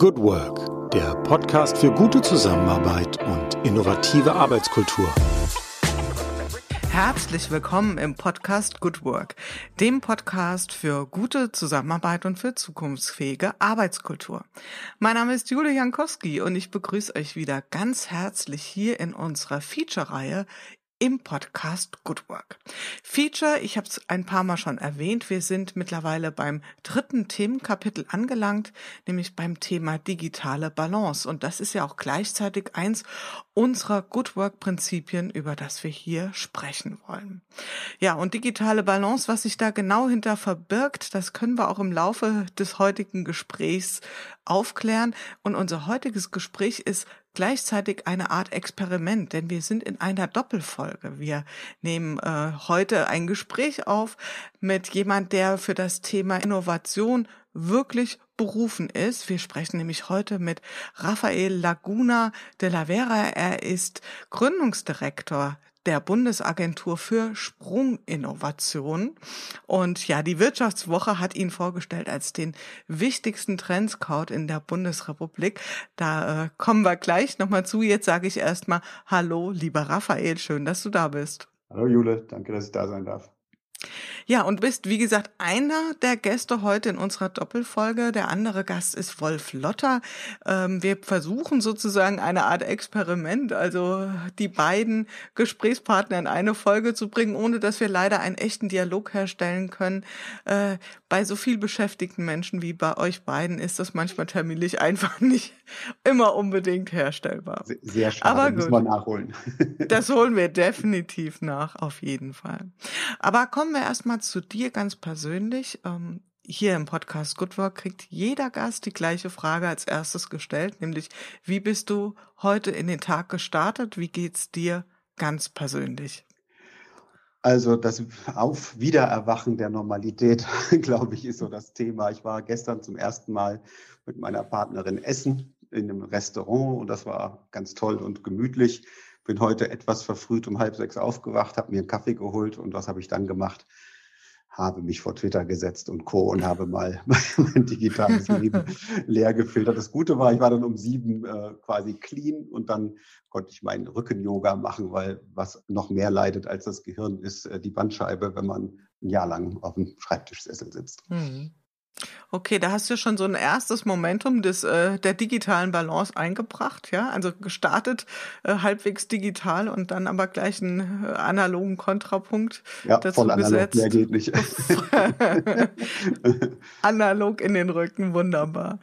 Good Work, der Podcast für gute Zusammenarbeit und innovative Arbeitskultur. Herzlich willkommen im Podcast Good Work, dem Podcast für gute Zusammenarbeit und für zukunftsfähige Arbeitskultur. Mein Name ist Julia Jankowski und ich begrüße euch wieder ganz herzlich hier in unserer Feature-Reihe im Podcast Good Work. Feature, ich habe es ein paar Mal schon erwähnt, wir sind mittlerweile beim dritten Themenkapitel angelangt, nämlich beim Thema digitale Balance. Und das ist ja auch gleichzeitig eins unserer Good Work Prinzipien, über das wir hier sprechen wollen. Ja, und digitale Balance, was sich da genau hinter verbirgt, das können wir auch im Laufe des heutigen Gesprächs aufklären. Und unser heutiges Gespräch ist gleichzeitig eine Art Experiment, denn wir sind in einer Doppelfolge. Wir nehmen äh, heute ein Gespräch auf mit jemand, der für das Thema Innovation wirklich berufen ist. Wir sprechen nämlich heute mit Rafael Laguna de la Vera. Er ist Gründungsdirektor der Bundesagentur für Sprunginnovation. Und ja, die Wirtschaftswoche hat ihn vorgestellt als den wichtigsten Trendscout in der Bundesrepublik. Da äh, kommen wir gleich nochmal zu. Jetzt sage ich erstmal Hallo, lieber Raphael, schön, dass du da bist. Hallo Jule, danke, dass ich da sein darf. Ja, und bist, wie gesagt, einer der Gäste heute in unserer Doppelfolge. Der andere Gast ist Wolf Lotter. Ähm, wir versuchen sozusagen eine Art Experiment, also die beiden Gesprächspartner in eine Folge zu bringen, ohne dass wir leider einen echten Dialog herstellen können. Äh, bei so viel beschäftigten Menschen wie bei euch beiden ist das manchmal terminlich einfach nicht immer unbedingt herstellbar. Sehr schade, Aber gut, man nachholen. das holen wir definitiv nach, auf jeden Fall. Aber kommen wir erstmal zu dir ganz persönlich. Ähm, hier im Podcast Good Work kriegt jeder Gast die gleiche Frage als erstes gestellt, nämlich wie bist du heute in den Tag gestartet? Wie geht's dir ganz persönlich? Also das Auf Wiedererwachen der Normalität, glaube ich, ist so das Thema. Ich war gestern zum ersten Mal mit meiner Partnerin essen in einem Restaurant und das war ganz toll und gemütlich. Bin heute etwas verfrüht um halb sechs aufgewacht, habe mir einen Kaffee geholt und was habe ich dann gemacht? habe mich vor Twitter gesetzt und Co. und habe mal mein digitales Leben leer gefiltert. Das Gute war, ich war dann um sieben äh, quasi clean und dann konnte ich meinen Rücken-Yoga machen, weil was noch mehr leidet als das Gehirn ist äh, die Bandscheibe, wenn man ein Jahr lang auf dem Schreibtischsessel sitzt. Mhm. Okay, da hast du schon so ein erstes Momentum des, äh, der digitalen Balance eingebracht, ja? Also gestartet äh, halbwegs digital und dann aber gleich einen äh, analogen Kontrapunkt ja, dazu voll gesetzt. Analog, mehr geht nicht. analog in den Rücken, wunderbar.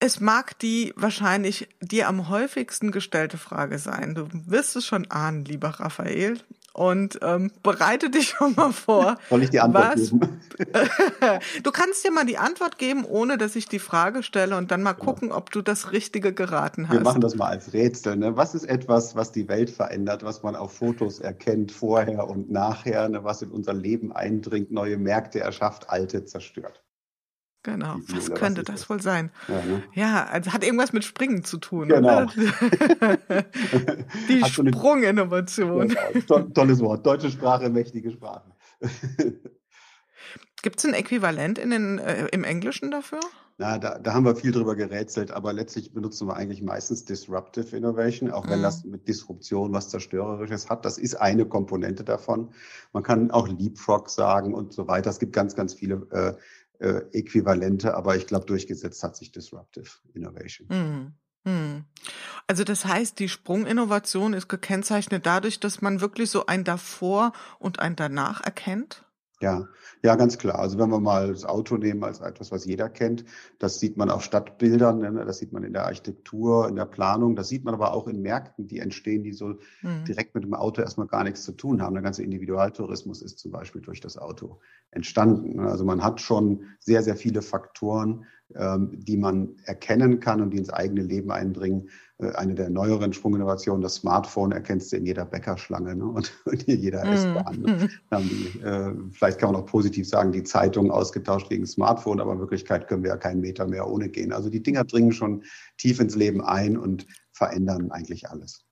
Es mag die wahrscheinlich dir am häufigsten gestellte Frage sein. Du wirst es schon ahnen, lieber Raphael und ähm, bereite dich schon mal vor. Soll ich die Antwort was, geben? du kannst dir mal die Antwort geben, ohne dass ich die Frage stelle und dann mal genau. gucken, ob du das Richtige geraten hast. Wir machen das mal als Rätsel. Ne? Was ist etwas, was die Welt verändert, was man auf Fotos erkennt, vorher und nachher, ne? was in unser Leben eindringt, neue Märkte erschafft, alte zerstört? Genau, was könnte was das, das wohl sein? Ja, ne? ja, also hat irgendwas mit Springen zu tun. Genau. Die Sprunginnovation. Genau. Tolles Wort. Deutsche Sprache, mächtige Sprache. Gibt es ein Äquivalent in den, äh, im Englischen dafür? Na, da, da haben wir viel drüber gerätselt, aber letztlich benutzen wir eigentlich meistens Disruptive Innovation, auch wenn mhm. das mit Disruption was Zerstörerisches hat. Das ist eine Komponente davon. Man kann auch Leapfrog sagen und so weiter. Es gibt ganz, ganz viele äh, äh, Äquivalente, aber ich glaube, durchgesetzt hat sich Disruptive Innovation. Mhm. mhm. Also das heißt, die Sprunginnovation ist gekennzeichnet dadurch, dass man wirklich so ein davor und ein danach erkennt? Ja, ja, ganz klar. Also wenn wir mal das Auto nehmen als etwas, was jeder kennt, das sieht man auf Stadtbildern, ne? das sieht man in der Architektur, in der Planung, das sieht man aber auch in Märkten, die entstehen, die so mhm. direkt mit dem Auto erstmal gar nichts zu tun haben. Der ganze Individualtourismus ist zum Beispiel durch das Auto entstanden. Ne? Also man hat schon sehr, sehr viele Faktoren, ähm, die man erkennen kann und die ins eigene Leben eindringen. Äh, eine der neueren Sprunginnovationen, das Smartphone erkennst du in jeder Bäckerschlange ne? und in jeder mm. S-Bahn. Ne? Die, äh, vielleicht kann man auch positiv sagen, die Zeitung ausgetauscht gegen Smartphone, aber in Wirklichkeit können wir ja keinen Meter mehr ohne gehen. Also die Dinger dringen schon tief ins Leben ein und verändern eigentlich alles.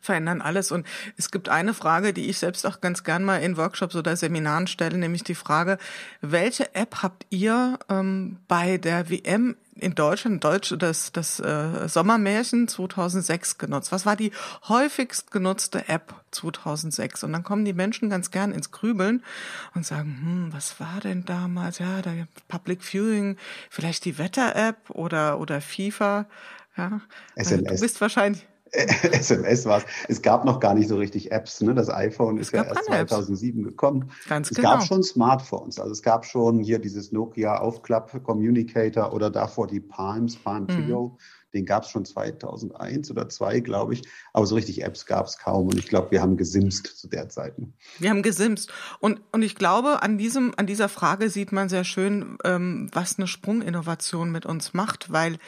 Verändern alles. Und es gibt eine Frage, die ich selbst auch ganz gern mal in Workshops oder Seminaren stelle, nämlich die Frage, welche App habt ihr ähm, bei der WM in Deutschland, Deutsch, das, das äh, Sommermärchen 2006 genutzt? Was war die häufigst genutzte App 2006? Und dann kommen die Menschen ganz gern ins Grübeln und sagen, hm, was war denn damals? Ja, der Public Viewing, vielleicht die Wetter-App oder, oder FIFA. Ja, SMS. Du bist wahrscheinlich, SMS war es. Es gab noch gar nicht so richtig Apps. Ne? Das iPhone ist ja erst 2007 Apps. gekommen. Ganz es genau. gab schon Smartphones. Also es gab schon hier dieses Nokia Aufklapp Communicator oder davor die Palms, Palm Trio. Mhm. Den gab es schon 2001 oder 2, glaube ich. Aber so richtig Apps gab es kaum. Und ich glaube, wir haben gesimst zu der Zeit. Ne? Wir haben gesimst. Und, und ich glaube, an, diesem, an dieser Frage sieht man sehr schön, ähm, was eine Sprunginnovation mit uns macht, weil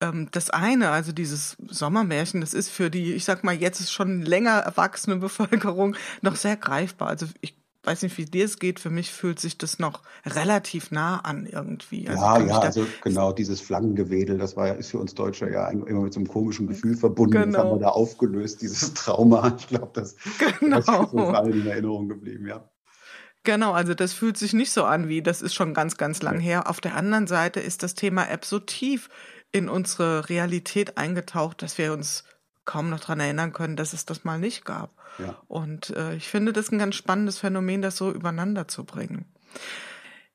ähm, das eine, also dieses Sommermärchen, das ist für die, ich sag mal, jetzt ist schon länger erwachsene Bevölkerung noch sehr greifbar. Also ich weiß nicht, wie dir es geht, für mich fühlt sich das noch relativ nah an irgendwie. Also ja, ja, also genau, dieses Flaggengewedel, das war ist für uns Deutsche ja immer mit so einem komischen Gefühl verbunden. Genau. Das haben wir genau. da aufgelöst, dieses Trauma. Ich glaube, das, genau. das ist uns allen in Erinnerung geblieben, ja. Genau, also das fühlt sich nicht so an wie, das ist schon ganz, ganz lang her. Auf der anderen Seite ist das Thema App so tief in unsere Realität eingetaucht, dass wir uns kaum noch dran erinnern können, dass es das mal nicht gab. Ja. Und äh, ich finde das ein ganz spannendes Phänomen, das so übereinander zu bringen.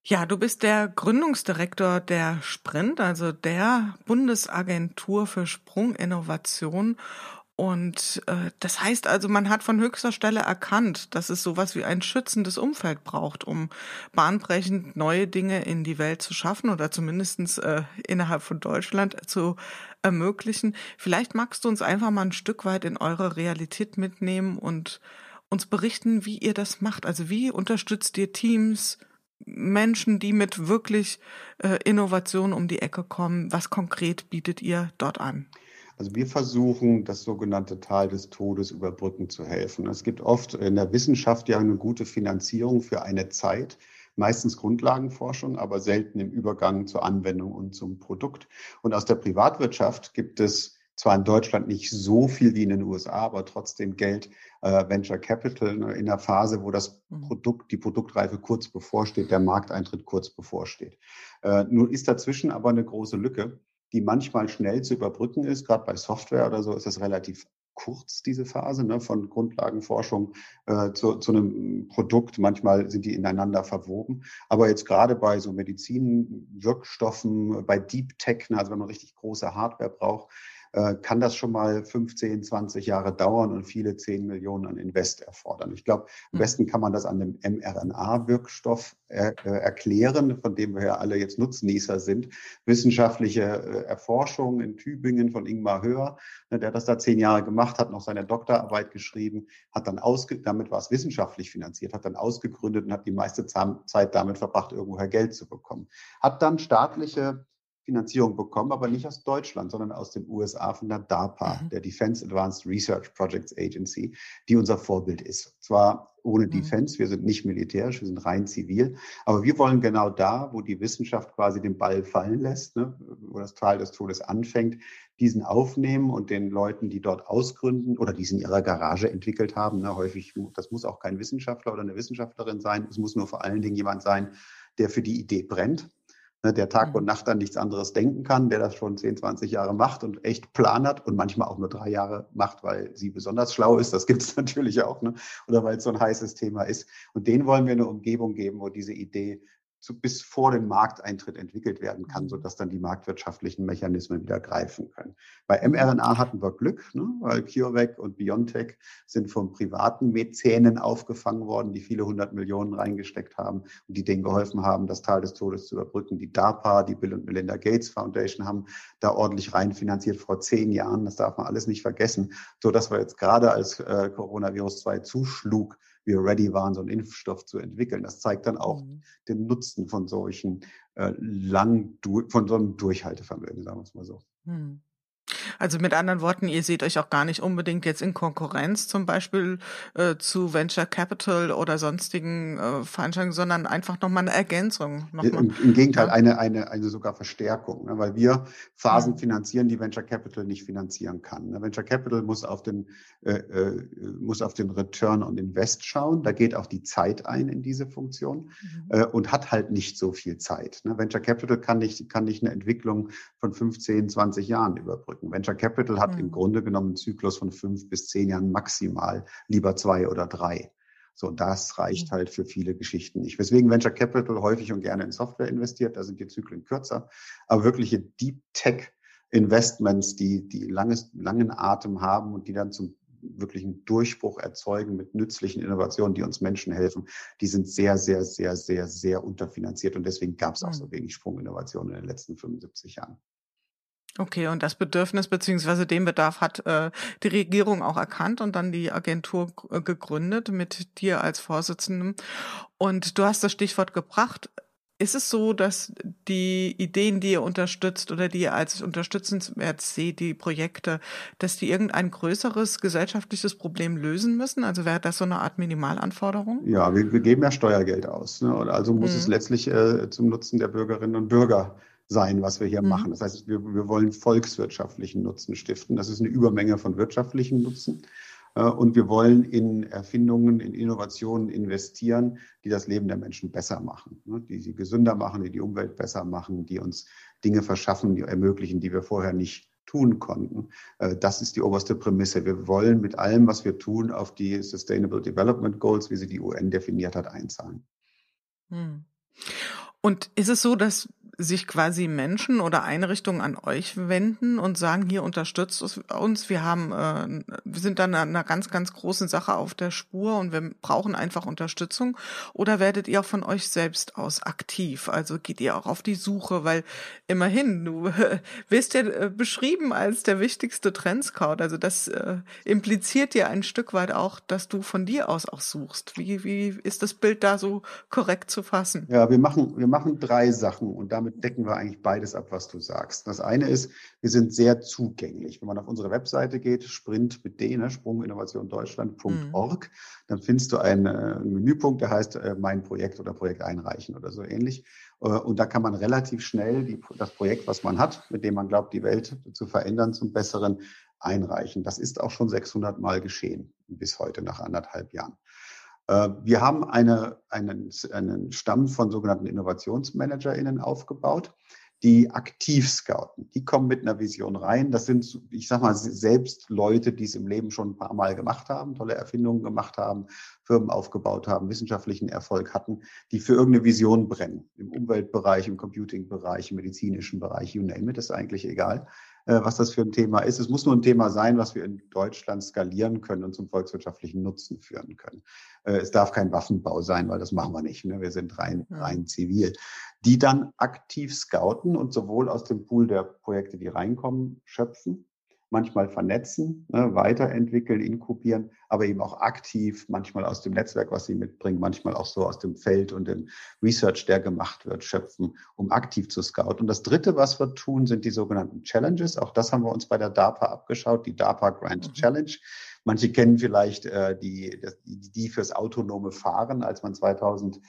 Ja, du bist der Gründungsdirektor der Sprint, also der Bundesagentur für Sprunginnovation. Und äh, das heißt also, man hat von höchster Stelle erkannt, dass es sowas wie ein schützendes Umfeld braucht, um bahnbrechend neue Dinge in die Welt zu schaffen oder zumindestens äh, innerhalb von Deutschland zu ermöglichen. Vielleicht magst du uns einfach mal ein Stück weit in eure Realität mitnehmen und uns berichten, wie ihr das macht. Also wie unterstützt ihr Teams, Menschen, die mit wirklich äh, Innovation um die Ecke kommen? Was konkret bietet ihr dort an? Also wir versuchen, das sogenannte Tal des Todes überbrücken zu helfen. Es gibt oft in der Wissenschaft ja eine gute Finanzierung für eine Zeit, meistens Grundlagenforschung, aber selten im Übergang zur Anwendung und zum Produkt. Und aus der Privatwirtschaft gibt es zwar in Deutschland nicht so viel wie in den USA, aber trotzdem Geld, äh, Venture Capital ne, in der Phase, wo das mhm. Produkt, die Produktreife kurz bevorsteht, der Markteintritt kurz bevorsteht. Äh, nun ist dazwischen aber eine große Lücke die manchmal schnell zu überbrücken ist. Gerade bei Software oder so ist das relativ kurz, diese Phase ne, von Grundlagenforschung äh, zu, zu einem Produkt. Manchmal sind die ineinander verwoben. Aber jetzt gerade bei so Medizinwirkstoffen, bei Deep Tech, ne, also wenn man richtig große Hardware braucht, äh, kann das schon mal 15, 20 Jahre dauern und viele 10 Millionen an Invest erfordern. Ich glaube, am hm. besten kann man das an dem mRNA-Wirkstoff er, äh, erklären, von dem wir ja alle jetzt Nutznießer sind. Wissenschaftliche äh, Erforschung in Tübingen von Ingmar Höhr, ne, der das da zehn Jahre gemacht hat, noch seine Doktorarbeit geschrieben, hat dann ausge damit war es wissenschaftlich finanziert, hat dann ausgegründet und hat die meiste Zeit damit verbracht, irgendwoher Geld zu bekommen. Hat dann staatliche Finanzierung bekommen, aber nicht aus Deutschland, sondern aus den USA von der DARPA, mhm. der Defense Advanced Research Projects Agency, die unser Vorbild ist. Zwar ohne mhm. Defense, wir sind nicht militärisch, wir sind rein zivil, aber wir wollen genau da, wo die Wissenschaft quasi den Ball fallen lässt, ne, wo das Tal des Todes anfängt, diesen aufnehmen und den Leuten, die dort ausgründen oder die es in ihrer Garage entwickelt haben, ne, häufig, das muss auch kein Wissenschaftler oder eine Wissenschaftlerin sein, es muss nur vor allen Dingen jemand sein, der für die Idee brennt Ne, der Tag und mhm. Nacht an nichts anderes denken kann, der das schon 10, 20 Jahre macht und echt Plan hat und manchmal auch nur drei Jahre macht, weil sie besonders schlau ist. Das gibt es natürlich auch, ne? oder weil es so ein heißes Thema ist. Und denen wollen wir eine Umgebung geben, wo diese Idee zu, bis vor dem Markteintritt entwickelt werden kann, mhm. sodass dann die marktwirtschaftlichen Mechanismen wieder greifen können. Bei mRNA hatten wir Glück, ne, weil CureVac und BioNTech sind von privaten Mäzenen aufgefangen worden, die viele hundert Millionen reingesteckt haben und die denen geholfen haben, das Tal des Todes zu überbrücken. Die DARPA, die Bill und Melinda Gates Foundation haben da ordentlich reinfinanziert vor zehn Jahren. Das darf man alles nicht vergessen, so dass wir jetzt gerade als äh, Coronavirus 2 zuschlug, wir ready waren, so einen Impfstoff zu entwickeln. Das zeigt dann auch mhm. den Nutzen von solchen äh, lang, von so einem Durchhaltevermögen, sagen wir es mal so. Mhm. Also mit anderen Worten, ihr seht euch auch gar nicht unbedingt jetzt in Konkurrenz zum Beispiel äh, zu Venture Capital oder sonstigen äh, Veranstaltungen, sondern einfach nochmal eine Ergänzung. Noch Im, Im, Gegenteil, ja. eine, eine, eine sogar Verstärkung, ne? weil wir Phasen ja. finanzieren, die Venture Capital nicht finanzieren kann. Ne? Venture Capital muss auf den, äh, äh, muss auf den Return on Invest schauen. Da geht auch die Zeit ein in diese Funktion mhm. äh, und hat halt nicht so viel Zeit. Ne? Venture Capital kann nicht, kann nicht eine Entwicklung von 15, 20 Jahren überbrücken. Venture Capital hat mhm. im Grunde genommen einen Zyklus von fünf bis zehn Jahren maximal, lieber zwei oder drei. So, das reicht mhm. halt für viele Geschichten nicht. Weswegen Venture Capital häufig und gerne in Software investiert, da sind die Zyklen kürzer. Aber wirkliche Deep Tech Investments, die, die langes, langen Atem haben und die dann zum wirklichen Durchbruch erzeugen mit nützlichen Innovationen, die uns Menschen helfen, die sind sehr, sehr, sehr, sehr, sehr unterfinanziert. Und deswegen gab es auch so mhm. wenig Sprunginnovationen in den letzten 75 Jahren. Okay, und das Bedürfnis beziehungsweise den Bedarf hat äh, die Regierung auch erkannt und dann die Agentur äh, gegründet mit dir als Vorsitzendem. Und du hast das Stichwort gebracht. Ist es so, dass die Ideen, die ihr unterstützt oder die ihr als unterstützenswert seht, die Projekte, dass die irgendein größeres gesellschaftliches Problem lösen müssen? Also wäre das so eine Art Minimalanforderung? Ja, wir, wir geben ja Steuergeld aus. Ne? Also muss mhm. es letztlich äh, zum Nutzen der Bürgerinnen und Bürger sein, was wir hier mhm. machen. Das heißt, wir, wir wollen volkswirtschaftlichen Nutzen stiften. Das ist eine Übermenge von wirtschaftlichen Nutzen. Äh, und wir wollen in Erfindungen, in Innovationen investieren, die das Leben der Menschen besser machen, ne, die sie gesünder machen, die die Umwelt besser machen, die uns Dinge verschaffen, die ermöglichen, die wir vorher nicht tun konnten. Äh, das ist die oberste Prämisse. Wir wollen mit allem, was wir tun, auf die Sustainable Development Goals, wie sie die UN definiert hat, einzahlen. Hm. Und ist es so, dass sich quasi Menschen oder Einrichtungen an euch wenden und sagen, hier unterstützt uns, wir haben, äh, wir sind dann einer ganz, ganz großen Sache auf der Spur und wir brauchen einfach Unterstützung? Oder werdet ihr auch von euch selbst aus aktiv? Also geht ihr auch auf die Suche, weil immerhin, du äh, wirst ja äh, beschrieben als der wichtigste Trendscout. Also das äh, impliziert dir ein Stück weit auch, dass du von dir aus auch suchst. Wie, wie ist das Bild da so korrekt zu fassen? Ja, wir machen, wir machen drei Sachen und damit decken wir eigentlich beides ab, was du sagst. Das eine ist, wir sind sehr zugänglich. Wenn man auf unsere Webseite geht, sprint mit D, ne, sprunginnovationdeutschland.org, mhm. dann findest du einen, äh, einen, Menüpunkt, der heißt äh, Mein Projekt oder Projekt einreichen oder so ähnlich. Äh, und da kann man relativ schnell die, das Projekt, was man hat, mit dem man glaubt, die Welt zu verändern zum Besseren, einreichen. Das ist auch schon 600 Mal geschehen bis heute nach anderthalb Jahren. Äh, wir haben eine, einen, einen Stamm von sogenannten InnovationsmanagerInnen aufgebaut, die aktiv scouten. Die kommen mit einer Vision rein. Das sind, ich sag mal, selbst Leute, die es im Leben schon ein paar Mal gemacht haben, tolle Erfindungen gemacht haben, Firmen aufgebaut haben, wissenschaftlichen Erfolg hatten, die für irgendeine Vision brennen. Im Umweltbereich, im Computing-Bereich, im medizinischen Bereich, you name it, ist eigentlich egal. Äh, was das für ein Thema ist. Es muss nur ein Thema sein, was wir in Deutschland skalieren können und zum volkswirtschaftlichen Nutzen führen können. Äh, es darf kein Waffenbau sein, weil das machen wir nicht. Ne? Wir sind rein, rein zivil. Die dann aktiv scouten und sowohl aus dem Pool der Projekte, die reinkommen, schöpfen, manchmal vernetzen, ne, weiterentwickeln, inkubieren, aber eben auch aktiv, manchmal aus dem Netzwerk, was sie mitbringen, manchmal auch so aus dem Feld und dem Research, der gemacht wird, schöpfen, um aktiv zu scouten. Und das Dritte, was wir tun, sind die sogenannten Challenges. Auch das haben wir uns bei der DARPA abgeschaut, die DARPA Grand mhm. Challenge. Manche kennen vielleicht äh, die, die, die fürs autonome Fahren, als man 2000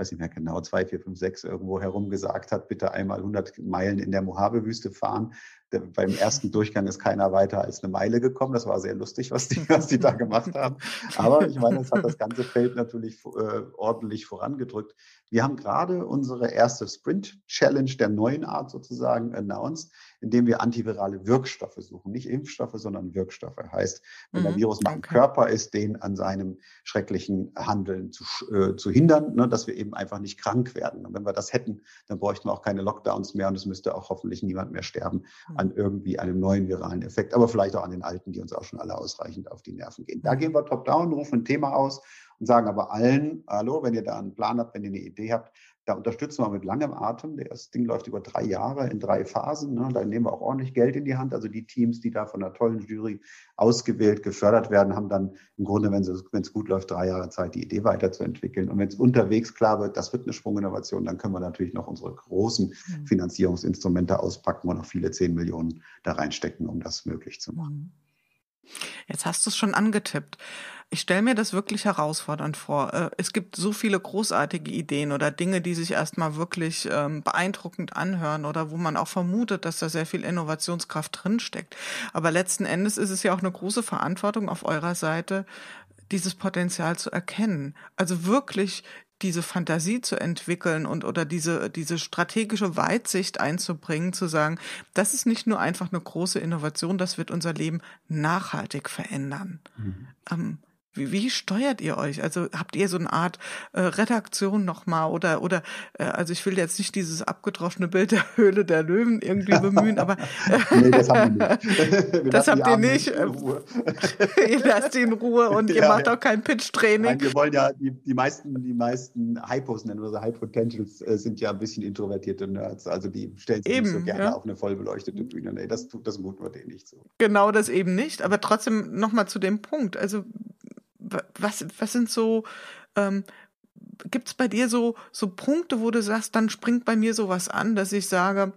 weiß nicht mehr genau, zwei, vier, fünf, sechs irgendwo herum gesagt hat, bitte einmal 100 Meilen in der Mojave-Wüste fahren. Beim ersten Durchgang ist keiner weiter als eine Meile gekommen. Das war sehr lustig, was die, was die da gemacht haben. Aber ich meine, es hat das ganze Feld natürlich äh, ordentlich vorangedrückt. Wir haben gerade unsere erste Sprint-Challenge der neuen Art sozusagen announced, indem wir antivirale Wirkstoffe suchen. Nicht Impfstoffe, sondern Wirkstoffe. Heißt, wenn mhm, der Virus mal im Körper ist, den an seinem schrecklichen Handeln zu, äh, zu hindern, ne, dass wir eben einfach nicht krank werden. Und wenn wir das hätten, dann bräuchten wir auch keine Lockdowns mehr und es müsste auch hoffentlich niemand mehr sterben mhm. An irgendwie einem neuen viralen Effekt, aber vielleicht auch an den alten, die uns auch schon alle ausreichend auf die Nerven gehen. Da mhm. gehen wir top-down, rufen ein Thema aus und sagen aber allen, hallo, wenn ihr da einen Plan habt, wenn ihr eine Idee habt, Da unterstützen wir mit langem Atem. Das Ding läuft über drei Jahre in drei Phasen. Ne? Da nehmen wir auch ordentlich Geld in die Hand. Also die Teams, die da von einer tollen Jury ausgewählt, gefördert werden, haben dann im Grunde, wenn es gut läuft, drei Jahre Zeit, die Idee weiterzuentwickeln. Und wenn es unterwegs klar wird, das wird eine Sprunginnovation, dann können wir natürlich noch unsere großen mhm. Finanzierungsinstrumente auspacken und noch viele zehn Millionen da reinstecken, um das möglich zu machen. Jetzt hast du es schon angetippt. Ich stelle mir das wirklich herausfordernd vor. Äh, es gibt so viele großartige Ideen oder Dinge, die sich erstmal wirklich ähm, beeindruckend anhören oder wo man auch vermutet, dass da sehr viel Innovationskraft drinsteckt. Aber letzten Endes ist es ja auch eine große Verantwortung auf eurer Seite, dieses Potenzial zu erkennen. Also wirklich diese Fantasie zu entwickeln und oder diese, diese strategische Weitsicht einzubringen, zu sagen, das ist nicht nur einfach eine große Innovation, das wird unser Leben nachhaltig verändern. Mhm. Ähm, wie, wie steuert ihr euch? Also habt ihr so eine Art äh, Redaktion nochmal oder oder äh, also ich will jetzt nicht dieses abgedroschene Bild der Höhle der Löwen irgendwie bemühen, aber nee, das haben wir nicht. das habt ihr nicht. ihr lasst die in Ruhe und ja, ihr macht ja. auch kein Pitch-Training. Wir wollen ja die, die meisten die meisten Hypos nennen wir so High Potentials äh, sind ja ein bisschen introvertierte Nerds, also die stellen sich eben, nicht so gerne ja. auf eine voll beleuchtete Bühne. Nee, das tut das muten wir denen nicht so. Genau das eben nicht, aber trotzdem nochmal zu dem Punkt. Also was, was sind so, ähm, gibt es bei dir so, so Punkte, wo du sagst, dann springt bei mir sowas an, dass ich sage,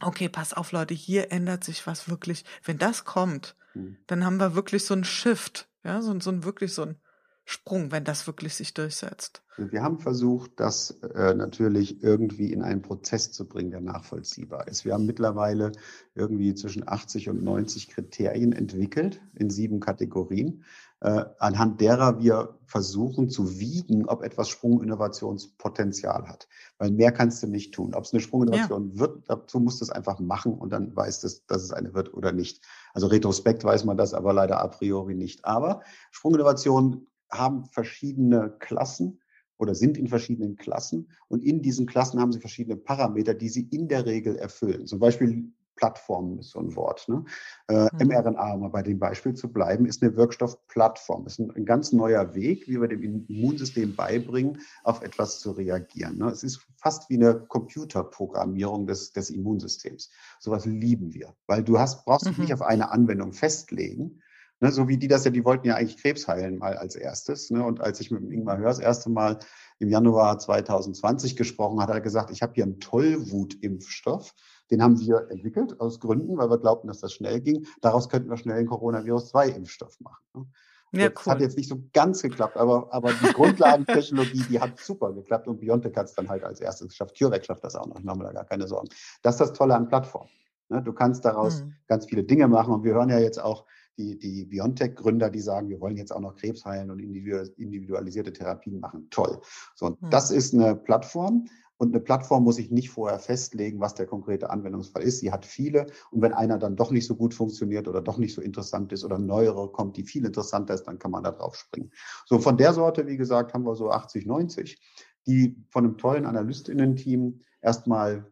okay, pass auf, Leute, hier ändert sich was wirklich. Wenn das kommt, mhm. dann haben wir wirklich so ein Shift, ja, so, so ein wirklich so ein Sprung, wenn das wirklich sich durchsetzt. Wir haben versucht, das äh, natürlich irgendwie in einen Prozess zu bringen, der nachvollziehbar ist. Wir haben mittlerweile irgendwie zwischen 80 und 90 Kriterien entwickelt in sieben Kategorien äh, anhand derer wir versuchen zu wiegen, ob etwas Sprunginnovationspotenzial hat. Weil mehr kannst du nicht tun. Ob es eine Sprunginnovation ja. wird, dazu musst du es einfach machen und dann weißt du, dass es eine wird oder nicht. Also retrospekt weiß man das, aber leider a priori nicht. Aber Sprunginnovationen haben verschiedene Klassen oder sind in verschiedenen Klassen und in diesen Klassen haben sie verschiedene Parameter, die sie in der Regel erfüllen. Zum Beispiel Plattform ist so ein Wort. Ne? Äh, mhm. mRNA, um mal bei dem Beispiel zu bleiben, ist eine Wirkstoffplattform. Das ist ein, ein, ganz neuer Weg, wie wir dem Immunsystem beibringen, auf etwas zu reagieren. Ne? Es ist fast wie eine Computerprogrammierung des, des Immunsystems. Sowas lieben wir, weil du hast, brauchst dich nicht mhm. auf eine Anwendung festlegen, Ne, so wie die das ja, die wollten ja eigentlich Krebs heilen mal als erstes. Ne? Und als ich mit Ingmar Hör das erste Mal im Januar 2020 gesprochen hat, hat er gesagt, ich habe hier einen Tollwut-Impfstoff. Den haben wir entwickelt aus Gründen, weil wir glaubten, dass das schnell ging. Daraus könnten wir schnell einen Coronavirus-2-Impfstoff machen. Ne? Ja, das cool. hat jetzt nicht so ganz geklappt, aber, aber die Grundlagentechnologie, die hat super geklappt und Biontech hat es dann halt als erstes geschafft. CureVac schafft das auch noch, machen wir da gar keine Sorgen. Das ist das Tolle an Plattformen. Ne? Du kannst daraus mhm. ganz viele Dinge machen und wir hören ja jetzt auch die, die Biontech-Gründer, die sagen, wir wollen jetzt auch noch Krebs heilen und individualisierte Therapien machen. Toll. So, und mhm. das ist eine Plattform. Und eine Plattform muss sich nicht vorher festlegen, was der konkrete Anwendungsfall ist. Sie hat viele. Und wenn einer dann doch nicht so gut funktioniert oder doch nicht so interessant ist oder neuere kommt, die viel interessanter ist, dann kann man da drauf springen. So von der Sorte, wie gesagt, haben wir so 80, 90, die von einem tollen Analystinnen-Team erstmal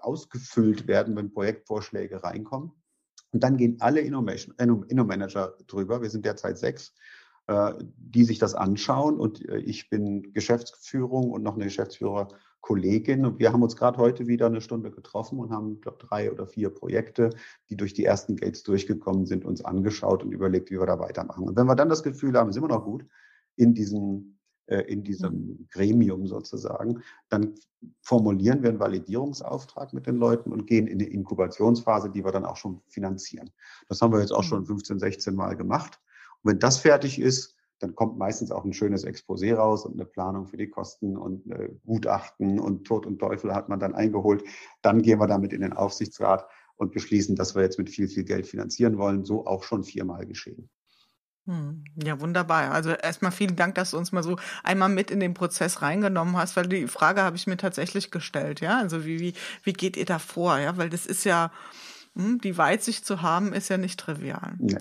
ausgefüllt werden, wenn Projektvorschläge reinkommen. Und dann gehen alle Inno-Manager drüber. Wir sind derzeit sechs äh, die sich das anschauen. Und äh, ich bin Geschäftsführung und noch eine Geschäftsführerkollegin. Und wir haben uns gerade heute wieder eine Stunde getroffen und haben, glaube drei oder vier Projekte, die durch die ersten Gates durchgekommen sind, uns angeschaut und überlegt, wie wir da weitermachen. Und wenn wir dann das Gefühl haben, sind wir noch gut in diesem äh, in diesem Gremium sozusagen, dann formulieren wir einen Validierungsauftrag mit den Leuten und gehen in eine Inkubationsphase, die wir dann auch schon finanzieren. Das haben wir jetzt auch schon 15, mhm. 16 Mal gemacht. Und wenn das fertig ist, dann kommt meistens auch ein schönes Exposé raus und eine Planung für die Kosten und äh, Gutachten und Tod und Teufel hat man dann eingeholt. Dann gehen wir damit in den Aufsichtsrat und beschließen, dass wir jetzt mit viel, viel Geld finanzieren wollen. So auch schon viermal geschehen. Hm, ja, wunderbar. Also erstmal vielen Dank, dass du uns mal so einmal mit in den Prozess reingenommen hast, weil die Frage habe ich mir tatsächlich gestellt, ja. Also wie, wie, wie geht ihr da vor, ja? Weil das ist ja, hm, die Weitsicht zu haben, ist ja nicht trivial. Ja.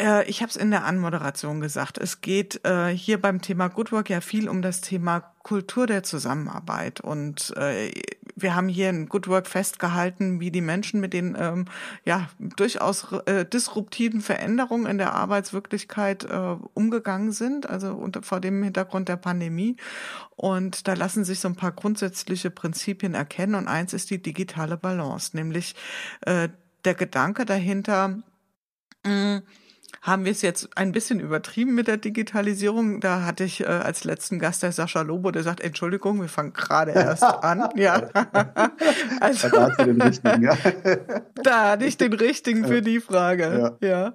Äh, ich habe es in der Anmoderation gesagt. Es geht äh, hier beim Thema Good Work ja viel um das Thema Kultur der Zusammenarbeit. Und äh, wir haben hier in Good Work festgehalten, wie die Menschen mit den ähm, ja durchaus äh, disruptiven Veränderungen in der Arbeitswirklichkeit äh, umgegangen sind, also unter, vor dem Hintergrund der Pandemie. Und da lassen sich so ein paar grundsätzliche Prinzipien erkennen. Und eins ist die digitale Balance, nämlich äh, der Gedanke dahinter, mh, mm, haben wir es jetzt ein bisschen übertrieben mit der Digitalisierung. Da hatte ich äh, als letzten Gast der Sascha Lobo, der sagt, Entschuldigung, wir fangen gerade erst an. Ja. also, da hast du den richtigen, ja. da hatte ich den richtigen für die Frage. Ja. ja.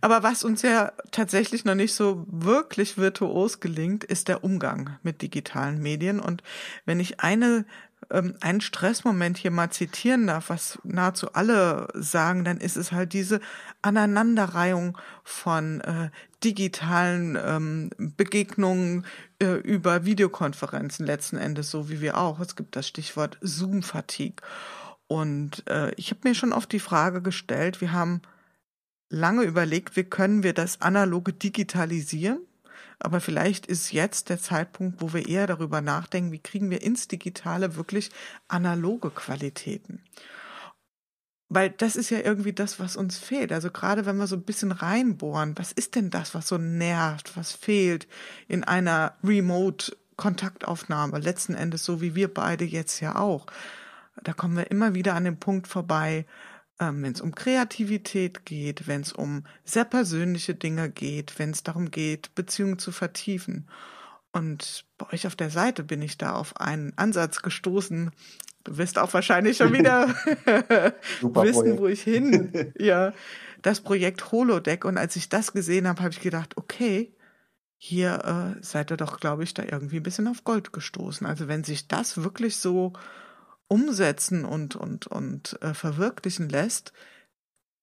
Aber was uns ja tatsächlich noch nicht so wirklich virtuos gelingt, ist der Umgang mit digitalen Medien. Und wenn ich eine ähm, einen Stressmoment hier mal zitieren darf, was nahezu alle sagen, dann ist es halt diese Aneinanderreihung von äh, digitalen ähm, Begegnungen äh, über Videokonferenzen letzten Endes, so wie wir auch. Es gibt das Stichwort Zoom-Fatigue. Und äh, ich habe mir schon oft die Frage gestellt, wir haben lange überlegt, wie können wir das Analoge digitalisieren? Aber vielleicht ist jetzt der Zeitpunkt, wo wir eher darüber nachdenken, wie kriegen wir ins Digitale wirklich analoge Qualitäten. Weil das ist ja irgendwie das, was uns fehlt. Also gerade wenn wir so ein bisschen reinbohren, was ist denn das, was so nervt, was fehlt in einer Remote-Kontaktaufnahme, letzten Endes so wie wir beide jetzt ja auch. Da kommen wir immer wieder an den Punkt vorbei, ähm, wenn es um Kreativität geht, wenn es um sehr persönliche Dinge geht, wenn es darum geht, Beziehungen zu vertiefen. Und bei euch auf der Seite bin ich da auf einen Ansatz gestoßen. Du wirst auch wahrscheinlich schon wieder wissen, wo ich hin. Ja, das Projekt Holodeck. Und als ich das gesehen habe, habe ich gedacht, okay, hier äh, seid ihr doch, glaube ich, da irgendwie ein bisschen auf Gold gestoßen. Also wenn sich das wirklich so umsetzen und, und, und äh, verwirklichen lässt,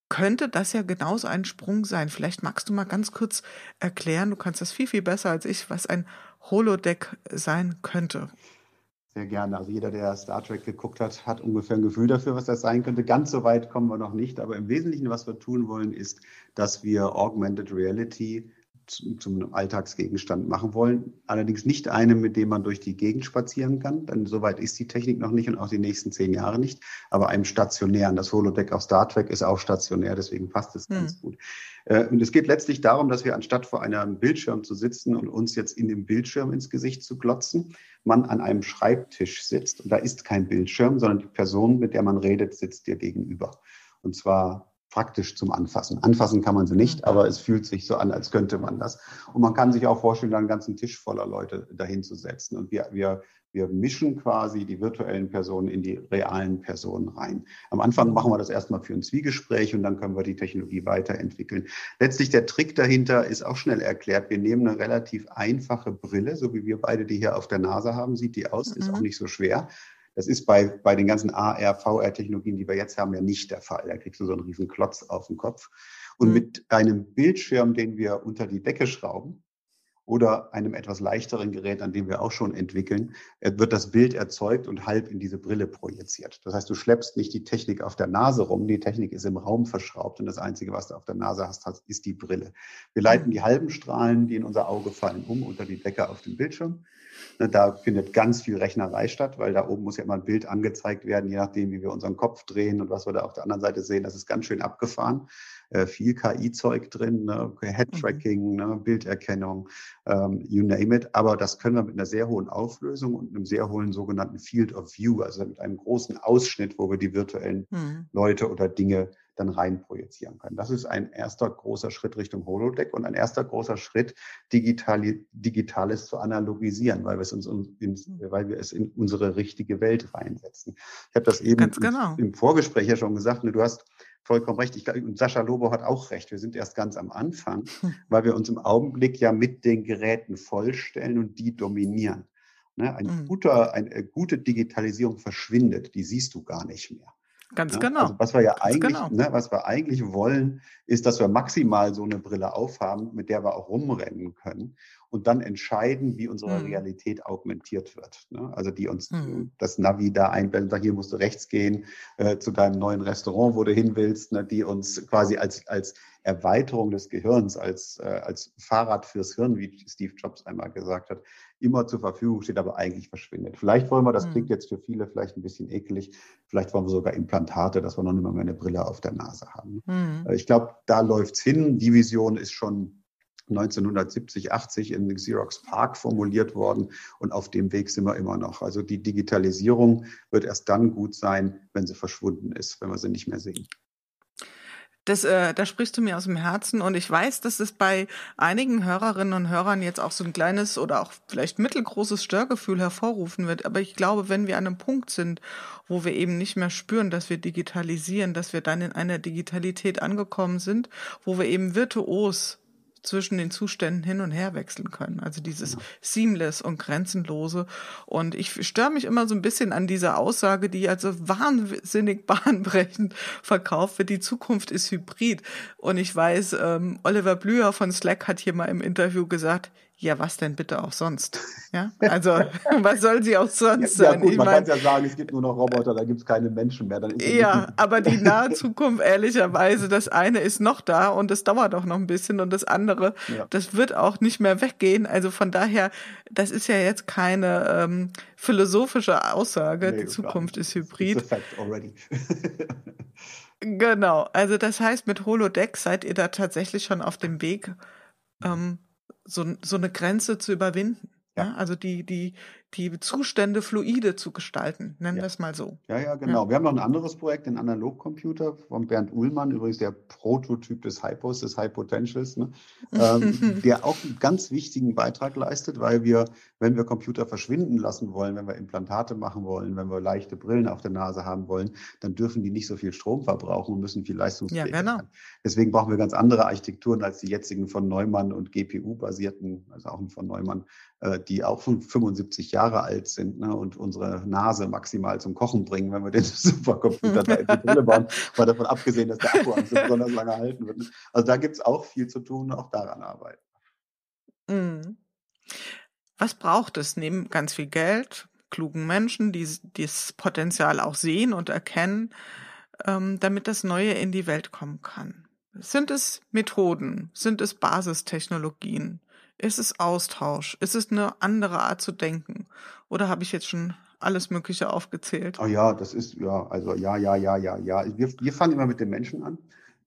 könnte das ja genauso ein Sprung sein. Vielleicht magst du mal ganz kurz erklären, du kannst das viel, viel besser als ich, was ein Holodeck sein könnte. Sehr gerne. Also jeder, der Star Trek geguckt hat, hat ungefähr ein Gefühl dafür, was das sein könnte. Ganz so weit kommen wir noch nicht. Aber im Wesentlichen, was wir tun wollen, ist, dass wir Augmented Reality zum Alltagsgegenstand machen wollen. Allerdings nicht einem, mit dem man durch die Gegend spazieren kann, denn soweit ist die Technik noch nicht und auch die nächsten zehn Jahre nicht, aber einem stationären. Das Holodeck auf Star Trek ist auch stationär, deswegen passt es hm. ganz gut. Äh, und es geht letztlich darum, dass wir anstatt vor einem Bildschirm zu sitzen und uns jetzt in dem Bildschirm ins Gesicht zu glotzen, man an einem Schreibtisch sitzt und da ist kein Bildschirm, sondern die Person, mit der man redet, sitzt dir gegenüber. Und zwar praktisch zum Anfassen. Anfassen kann man sie nicht, mhm. aber es fühlt sich so an, als könnte man das. Und man kann sich auch vorstellen, einen ganzen Tisch voller Leute dahin zu setzen. Und wir, wir, wir mischen quasi die virtuellen Personen in die realen Personen rein. Am Anfang machen wir das erstmal für ein Zwiegespräch und dann können wir die Technologie weiterentwickeln. Letztlich der Trick dahinter ist auch schnell erklärt. Wir nehmen eine relativ einfache Brille, so wie wir beide die hier auf der Nase haben, sieht die aus, ist auch mhm. nicht so schwer. Das ist bei, bei den ganzen AR, VR-Technologien, die wir jetzt haben, ja nicht der Fall. Da kriegst du so einen riesen Klotz auf den Kopf. Und mhm. mit einem Bildschirm, den wir unter die Decke schrauben, oder einem etwas leichteren Gerät, an dem wir auch schon entwickeln, wird das Bild erzeugt und halb in diese Brille projiziert. Das heißt, du schleppst nicht die Technik auf der Nase rum, die Technik ist im Raum verschraubt und das Einzige, was du auf der Nase hast, ist die Brille. Wir leiten die halben Strahlen, die in unser Auge fallen, um unter die Decke auf dem Bildschirm. Ne, da findet ganz viel Rechnerei statt, weil da oben muss ja immer ein Bild angezeigt werden, je nachdem, wie wir unseren Kopf drehen und was wir da auf der anderen Seite sehen. Das ist ganz schön abgefahren. Äh, viel KI-Zeug drin, ne? Head-Tracking, mhm. ne? Bilderkennung, ähm, you name it. Aber das können wir mit einer sehr hohen Auflösung und einem sehr hohen sogenannten Field of View, also mit einem großen Ausschnitt, wo wir die virtuellen mhm. Leute oder Dinge dann rein projizieren können. Das ist ein erster großer Schritt Richtung Holodeck und ein erster großer Schritt, Digitali Digitales zu analogisieren, weil wir es, uns in, weil wir es in unsere richtige Welt reinsetzen. Ich habe das eben genau. im Vorgespräch ja schon gesagt, ne, du hast vollkommen recht. Ich, und Sascha Lobo hat auch recht. Wir sind erst ganz am Anfang, weil wir uns im Augenblick ja mit den Geräten vollstellen und die dominieren. Ne, ein mhm. guter, eine gute Digitalisierung verschwindet, die siehst du gar nicht mehr. Ganz ja, genau. Also was wir ja eigentlich, genau. ne, was wir eigentlich wollen, ist, dass wir maximal so eine Brille aufhaben, mit der wir auch rumrennen können. Und dann entscheiden, wie unsere mhm. Realität augmentiert wird. Ne? Also die uns mhm. das Navi da einblendet, hier musst du rechts gehen äh, zu deinem neuen Restaurant, wo du hin willst, ne? die uns quasi als, als Erweiterung des Gehirns, als, äh, als Fahrrad fürs Hirn, wie Steve Jobs einmal gesagt hat, immer zur Verfügung steht, aber eigentlich verschwindet. Vielleicht wollen wir, das mhm. klingt jetzt für viele vielleicht ein bisschen ekelig, vielleicht wollen wir sogar Implantate, dass wir noch nicht mal mehr eine Brille auf der Nase haben. Mhm. Ich glaube, da läuft's hin. Die Vision ist schon 1970, 80 in Xerox Park formuliert worden und auf dem Weg sind wir immer noch. Also die Digitalisierung wird erst dann gut sein, wenn sie verschwunden ist, wenn wir sie nicht mehr sehen. Das, äh, da sprichst du mir aus dem Herzen und ich weiß, dass es bei einigen Hörerinnen und Hörern jetzt auch so ein kleines oder auch vielleicht mittelgroßes Störgefühl hervorrufen wird. Aber ich glaube, wenn wir an einem Punkt sind, wo wir eben nicht mehr spüren, dass wir digitalisieren, dass wir dann in einer Digitalität angekommen sind, wo wir eben virtuos zwischen den Zuständen hin und her wechseln können. Also dieses. Seamless und Grenzenlose. Und ich störe mich immer so ein bisschen an dieser Aussage, die also wahnsinnig bahnbrechend verkauft wird. Die Zukunft ist hybrid. Und ich weiß, ähm, Oliver Blüher von Slack hat hier mal im Interview gesagt, ja, was denn bitte auch sonst? Ja, also was soll sie auch sonst ja, sein? Ja, gut, man kann ja sagen, es gibt nur noch Roboter, da gibt es keine Menschen mehr. ja, aber die nahe Zukunft, ehrlicherweise, das eine ist noch da und das dauert auch noch ein bisschen und das andere, ja. das wird auch nicht mehr weggehen. Also von daher, das ist ja jetzt keine ähm, philosophische Aussage, nee, die Zukunft ist hybrid. It's a fact already. genau, also das heißt, mit Holodeck seid ihr da tatsächlich schon auf dem Weg, ähm, so, so eine Grenze zu überwinden. Ja. ja. also die, die, die Zustände fluide zu gestalten, nennen ja. wir es mal so. Ja, ja, genau. Ja. Wir haben noch ein anderes Projekt, den Analogcomputer von Bernd Uhlmann, übrigens der Prototyp des Hypos, des High Potentials, ne? ähm, der auch einen ganz wichtigen Beitrag leistet, weil wir, wenn wir Computer verschwinden lassen wollen, wenn wir Implantate machen wollen, wenn wir leichte Brillen auf der Nase haben wollen, dann dürfen die nicht so viel Strom verbrauchen und müssen viel leistungsfähiger ja, genau. Deswegen brauchen wir ganz andere Architekturen als die jetzigen von Neumann und GPU-basierten, also auch von Neumann, äh, die auch schon 75 Jahre Jahre alt sind ne, und unsere Nase maximal zum Kochen bringen, wenn wir den Supercomputer da in die Brille bauen, mal davon abgesehen, dass der Akku so besonders lange halten wird. Also da gibt es auch viel zu tun und auch daran arbeiten. Mhm. Was braucht es neben ganz viel Geld, klugen Menschen, die das Potenzial auch sehen und erkennen, ähm, damit das Neue in die Welt kommen kann? Sind es Methoden? Sind es Basistechnologien? Ist es Austausch? Ist es eine andere Art zu denken? Oder habe ich jetzt schon alles Mögliche aufgezählt? Oh ja, das ist, ja, also ja, ja, ja, ja, ja. Wir, wir fangen immer mit den Menschen an.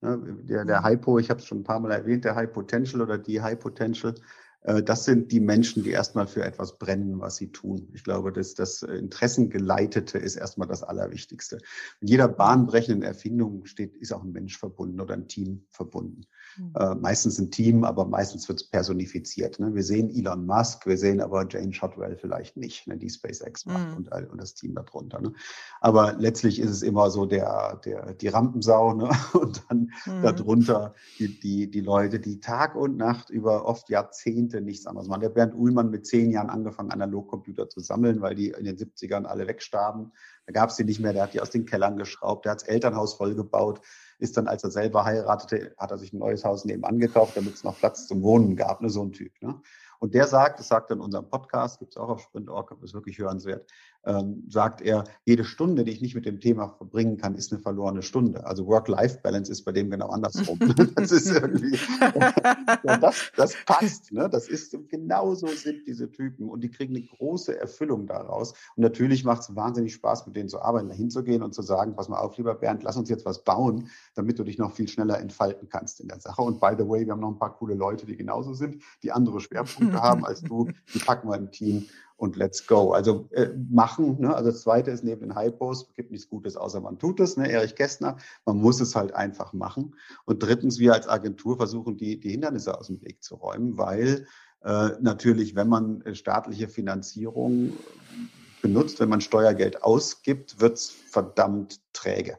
Ne? Der, der mhm. Hypo, ich habe es schon ein paar Mal erwähnt, der High Potential oder die High Potential, äh, das sind die Menschen, die erstmal für etwas brennen, was sie tun. Ich glaube, dass das Interessengeleitete ist erstmal das Allerwichtigste. Mit jeder bahnbrechenden Erfindung steht, ist auch ein Mensch verbunden oder ein Team verbunden. Äh, meistens ein Team, aber meistens wird es personifiziert. Ne? Wir sehen Elon Musk, wir sehen aber Jane Shotwell vielleicht nicht, ne? die SpaceX macht mhm. und, und, das Team darunter. Ne? Aber letztlich ist es immer so der, der, die Rampensau ne? und dann mhm. darunter die, die, die Leute, die Tag und Nacht über oft Jahrzehnte nichts anderes machen. Der Bernd Uhlmann mit zehn Jahren angefangen, Analogcomputer zu sammeln, weil die in den 70ern alle wegstarben. Da gab es die nicht mehr, der hat die aus den Kellern geschraubt, der hat das Elternhaus vollgebaut ist dann, als er selber heiratete, hat er sich ein neues Haus nebenan gekauft, damit es noch Platz zum Wohnen gab, ne, so ein Typ. Ne? Und der sagt, das sagt in unserem Podcast, gibt es auch auf Sprint.org, ist wirklich hörenswert, ähm, sagt er, jede Stunde, die ich nicht mit dem Thema verbringen kann, ist eine verlorene Stunde. Also Work-Life-Balance ist bei dem genau andersrum. das ist irgendwie, ja, das, das passt. Ne? Das ist, genauso sind diese Typen und die kriegen eine große Erfüllung daraus. Und natürlich macht es wahnsinnig Spaß, mit denen zu arbeiten, da hinzugehen und zu sagen, pass mal auf, lieber Bernd, lass uns jetzt was bauen, damit du dich noch viel schneller entfalten kannst in der Sache. Und by the way, wir haben noch ein paar coole Leute, die genauso sind, die andere Schwerpunkte haben als du, die packen wir im Team und let's go. Also äh, machen. Ne? Also das Zweite ist neben den Hypos gibt nichts Gutes, außer man tut es. Ne? Erich Kästner, man muss es halt einfach machen. Und drittens, wir als Agentur versuchen, die, die Hindernisse aus dem Weg zu räumen, weil äh, natürlich, wenn man äh, staatliche Finanzierung benutzt, wenn man Steuergeld ausgibt, wird's verdammt träge.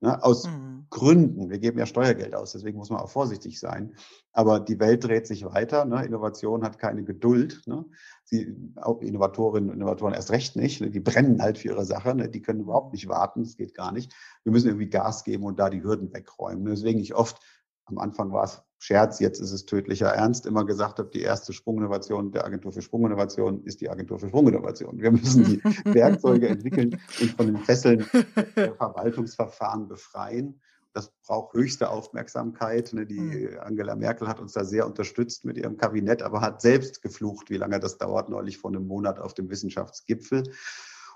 Ne, aus mhm. Gründen. Wir geben ja Steuergeld aus, deswegen muss man auch vorsichtig sein. Aber die Welt dreht sich weiter. Ne? Innovation hat keine Geduld. Ne? Sie, auch Innovatorinnen und Innovatoren erst recht nicht. Ne? Die brennen halt für ihre Sache. Ne? Die können überhaupt nicht warten. Das geht gar nicht. Wir müssen irgendwie Gas geben und da die Hürden wegräumen. Deswegen ich oft, am Anfang war es Scherz, jetzt ist es tödlicher Ernst, immer gesagt habe, die erste Sprunginnovation der Agentur für Sprunginnovation ist die Agentur für Sprunginnovation. Wir müssen die Werkzeuge entwickeln und von den Fesseln der Verwaltungsverfahren befreien. Das braucht höchste Aufmerksamkeit. Ne? Die mhm. Angela Merkel hat uns da sehr unterstützt mit ihrem Kabinett, aber hat selbst geflucht, wie lange das dauert, neulich vor einem Monat auf dem Wissenschaftsgipfel.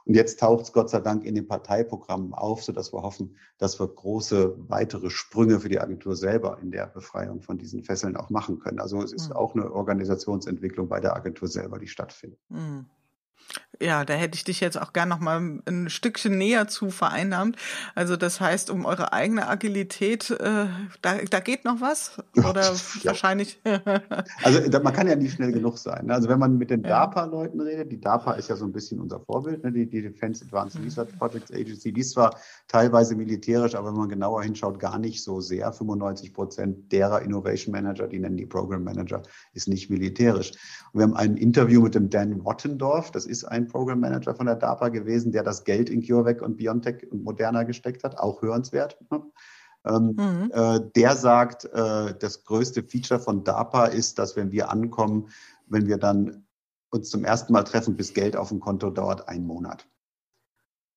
Und jetzt taucht es Gott sei Dank in den Parteiprogrammen auf, sodass wir hoffen, dass wir große weitere Sprünge für die Agentur selber in der Befreiung von diesen Fesseln auch machen können. Also es ist mhm. auch eine Organisationsentwicklung bei der Agentur selber, die stattfindet. Mhm. Ja, da hätte ich dich jetzt auch gern noch mal ein Stückchen näher zu vereinnahmt. Also das heißt, um eure eigene Agilität, äh, da, da geht noch was? Oder ja. wahrscheinlich? also man kann ja nicht schnell genug sein. Ne? Also wenn man mit den DARPA-Leuten redet, die DARPA ist ja so ein bisschen unser Vorbild, ne? die, die Defense Advanced mhm. Research Projects Agency, die ist zwar teilweise militärisch, aber wenn man genauer hinschaut, gar nicht so sehr. 95 Prozent derer Innovation Manager, die nennen die Program Manager, ist nicht militärisch. Und wir haben ein Interview mit dem Dan Wattendorf, das ist ein Program Manager von der DARPA gewesen, der das Geld in CureVac und BioNTech und Moderna gesteckt hat, auch hörenswert. Ne? Ähm, mhm. äh, der sagt, äh, das größte Feature von DARPA ist, dass wenn wir ankommen, wenn wir dann uns zum ersten Mal treffen, bis Geld auf dem Konto dauert ein Monat.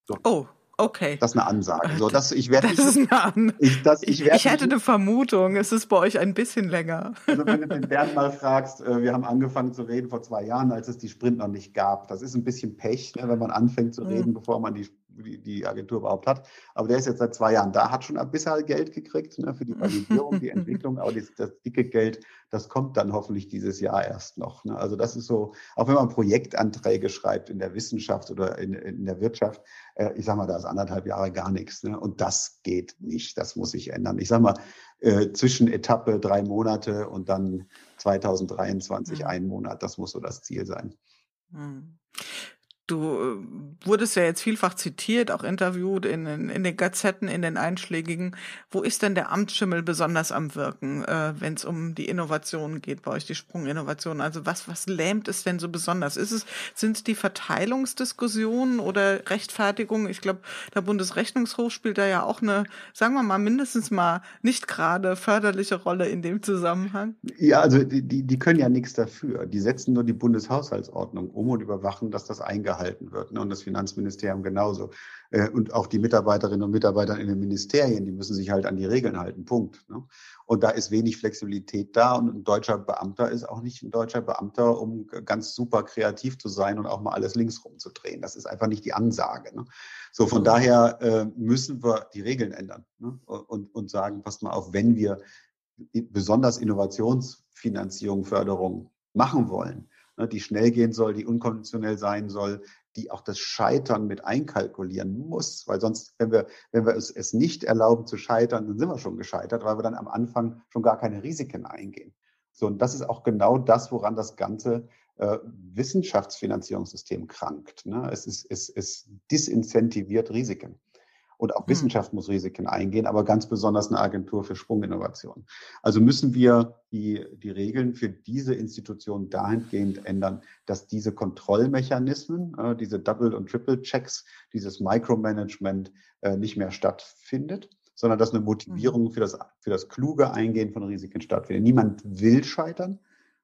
So. Oh, Okay. Das ist eine Ansage. So, das, ich werde, das ist eine An ich, das, ich, ich hätte eine Vermutung, es ist bei euch ein bisschen länger. Also wenn du den Bernd mal fragst, äh, wir haben angefangen zu reden vor zwei Jahren, als es die Sprint noch nicht gab. Das ist ein bisschen Pech, ne, wenn man anfängt zu reden, mhm. bevor man die die, die Agentur überhaupt hat. Aber der ist jetzt seit zwei Jahren da, hat schon ein bisschen Geld gekriegt ne, für die Validierung, die Entwicklung. Aber das, das, dicke Geld, das kommt dann hoffentlich dieses Jahr erst noch. Ne. Also das ist so, auch wenn man Projektanträge schreibt in der Wissenschaft oder in, in der Wirtschaft, äh, ich sage mal, da ist anderthalb Jahre gar nichts. Ne. Und das geht nicht. Das muss sich ändern. Ich sage mal, äh, zwischen Etappe drei Monate und dann 2023 mhm. ein Monat, das muss so das Ziel sein. Mhm. Du äh, wurdest ja jetzt vielfach zitiert, auch interviewt in, in, in den Gazetten, in den einschlägigen. Wo ist denn der Amtsschimmel besonders am Wirken, äh, wenn es um die Innovation geht bei euch, die Sprunginnovation? Also was, was lähmt es denn so besonders? Ist es, sind es die Verteilungsdiskussionen oder Rechtfertigung? Ich glaube, der Bundesrechnungshof spielt da ja auch eine, sagen wir mal, mindestens mal nicht gerade förderliche Rolle in dem Zusammenhang. Ja, also die, die können ja nichts dafür. Die setzen nur die Bundeshaushaltsordnung um und überwachen, dass das eingehalten gehalten wird. Ne? Und das Finanzministerium genauso. Äh, und auch die Mitarbeiterinnen und Mitarbeiter in den Ministerien, die müssen sich halt an die Regeln halten. Punkt. Ne? Und da ist wenig Flexibilität da. Und ein deutscher Beamter ist auch nicht ein deutscher Beamter, um ganz super kreativ zu sein und auch mal alles links rumzudrehen. Das ist einfach nicht die Ansage. Ne? So, von daher äh, müssen wir die Regeln ändern und, und sagen, passt mal auf, wenn wir besonders Innovationsfinanzierung, Förderung machen wollen, Ne, die schnell gehen soll, die unkonventionell sein soll, die auch das Scheitern mit einkalkulieren muss, weil sonst, wenn wir, wenn wir es, es nicht erlauben zu scheitern, dann sind wir schon gescheitert, weil wir dann am Anfang schon gar keine Risiken eingehen. So, und das ist auch genau das, woran das ganze äh, Wissenschaftsfinanzierungssystem krankt. Ne? Es, ist, es, es disincentiviert Risiken. Und auch hm. Wissenschaft muss Risiken eingehen, aber ganz besonders eine Agentur für Sprunginnovation. Also müssen wir die, die Regeln für diese Institution dahingehend ändern, dass diese Kontrollmechanismen, äh, diese Double- und Triple-Checks, dieses Micromanagement äh, nicht mehr stattfindet sondern dass eine Motivierung hm. für das, für das kluge Eingehen von Risiken stattfindet. Niemand will scheitern,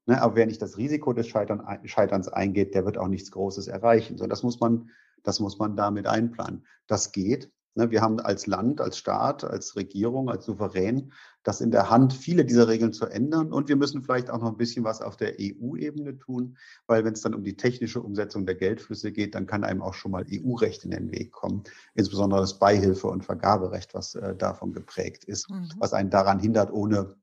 ne, aber wer nicht das Risiko des Scheitern, Scheiterns eingeht, der wird auch nichts Großes erreichen. So, das muss man, das muss man damit einplanen. Das geht, wir haben als Land, als Staat, als Regierung, als Souverän das in der Hand, viele dieser Regeln zu ändern. Und wir müssen vielleicht auch noch ein bisschen was auf der EU-Ebene tun, weil wenn es dann um die technische Umsetzung der Geldflüsse geht, dann kann einem auch schon mal EU-Recht in den Weg kommen. Insbesondere das Beihilfe- und Vergaberecht, was äh, davon geprägt ist, mhm. was einen daran hindert, ohne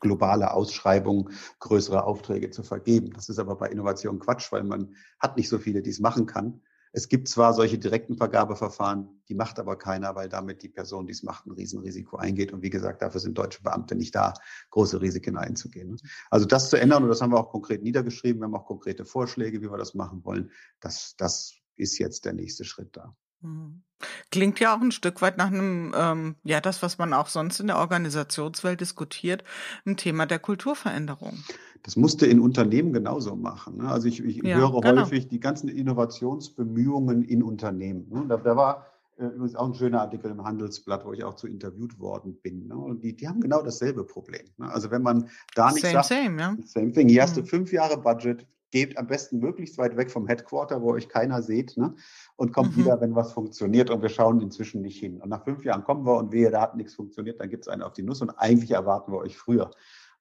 globale Ausschreibungen größere Aufträge zu vergeben. Das ist aber bei Innovation Quatsch, weil man hat nicht so viele, die es machen kann. Es gibt zwar solche direkten Vergabeverfahren, die macht aber keiner, weil damit die Person, die es macht, ein Riesenrisiko eingeht. Und wie gesagt, dafür sind deutsche Beamte nicht da, große Risiken einzugehen. Also das zu ändern, und das haben wir auch konkret niedergeschrieben, wir haben auch konkrete Vorschläge, wie wir das machen wollen. Das, das ist jetzt der nächste Schritt da. Mhm. Klingt ja auch ein Stück weit nach einem, ähm, ja, das, was man auch sonst in der Organisationswelt diskutiert, ein Thema der Kulturveränderung. Das musste in Unternehmen genauso machen. Ne? Also ich, ich ja, höre genau. häufig die ganzen Innovationsbemühungen in Unternehmen. Ne? Da, da war äh, übrigens auch ein schöner Artikel im Handelsblatt, wo ich auch zu interviewt worden bin. Ne? Und die, die haben genau dasselbe Problem. Ne? Also wenn man da nicht same, sagt, same, ja. same thing, hier hast du fünf Jahre Budget, geht am besten möglichst weit weg vom Headquarter, wo euch keiner seht, ne? und kommt Mhm. wieder, wenn was funktioniert und wir schauen inzwischen nicht hin. Und nach fünf Jahren kommen wir und wehe, da hat nichts funktioniert, dann gibt es einen auf die Nuss und eigentlich erwarten wir euch früher.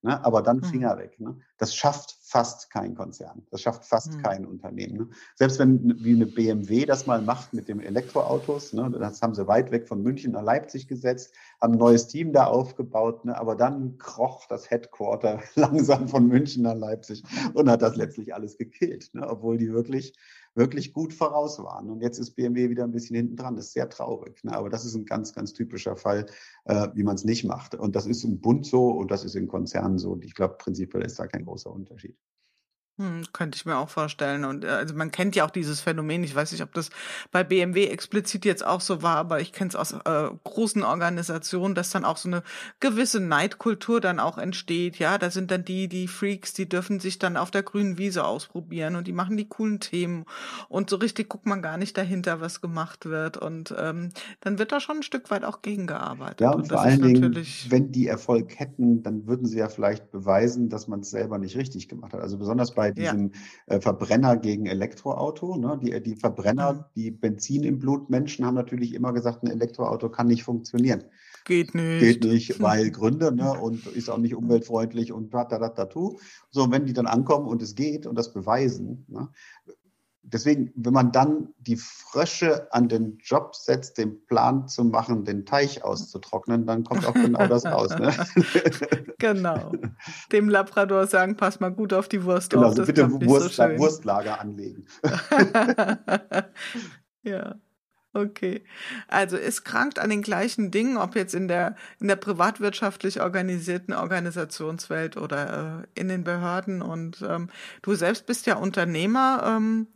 Ne? Aber dann Mhm. Finger weg. Ne? Das schafft fast kein Konzern. Das schafft fast Mhm. kein Unternehmen. Ne? Selbst wenn wie eine BMW das mal macht mit den Elektroautos, ne? das haben sie weit weg von München nach Leipzig gesetzt, haben ein neues Team da aufgebaut, ne? aber dann kroch das Headquarter langsam von München nach Leipzig und hat das letztlich alles gekillt, ne? obwohl die wirklich wirklich gut voraus waren. Und jetzt ist BMW wieder ein bisschen hinten dran. Das ist sehr traurig. Ne? Aber das ist ein ganz, ganz typischer Fall, äh, wie man es nicht macht. Und das ist im Bund so und das ist in Konzernen so. Und ich glaube, prinzipiell ist da kein großer Unterschied. Hm, könnte ich mir auch vorstellen. Und äh, also man kennt ja auch dieses Phänomen. Ich weiß nicht, ob das bei BMW explizit jetzt auch so war, aber ich kenne es aus äh, großen Organisationen, dass dann auch so eine gewisse Neidkultur dann auch entsteht. Ja, da sind dann die, die Freaks, die dürfen sich dann auf der grünen Wiese ausprobieren und die machen die coolen Themen. Und so richtig guckt man gar nicht dahinter, was gemacht wird. Und ähm, dann wird da schon ein Stück weit auch gegengearbeitet. Ja, und, und vor allen Dingen, wenn die Erfolg hätten, dann würden sie ja vielleicht beweisen, dass man es selber nicht richtig gemacht hat. Also besonders bei Ja. diesem äh, Verbrenner gegen Elektroauto. Ne? Die, die Verbrenner, Mhm. die Benzin im Blut Menschen haben natürlich immer gesagt, ein Elektroauto kann nicht funktionieren. Geht nicht. Geht nicht, weil Gründe, ne, und ist auch nicht umweltfreundlich und da, da, da, da. So, wenn die dann ankommen und es geht und das beweisen, ne, deswegen, wenn man dann die Frösche an den Job setzt, den Plan zu machen, den Teich auszutrocknen, dann kommt auch genau das raus. Ne? Genau. Dem Labrador sagen, pass mal gut auf die Wurst genau, auf. also Das bitte Wurst, so. Wurstlager anlegen. ja. Okay. Also es krankt an den gleichen Dingen, ob jetzt in der, in der privatwirtschaftlich organisierten Organisationswelt oder äh, in den Behörden. Und ähm, du selbst bist ja Unternehmer. Ähm,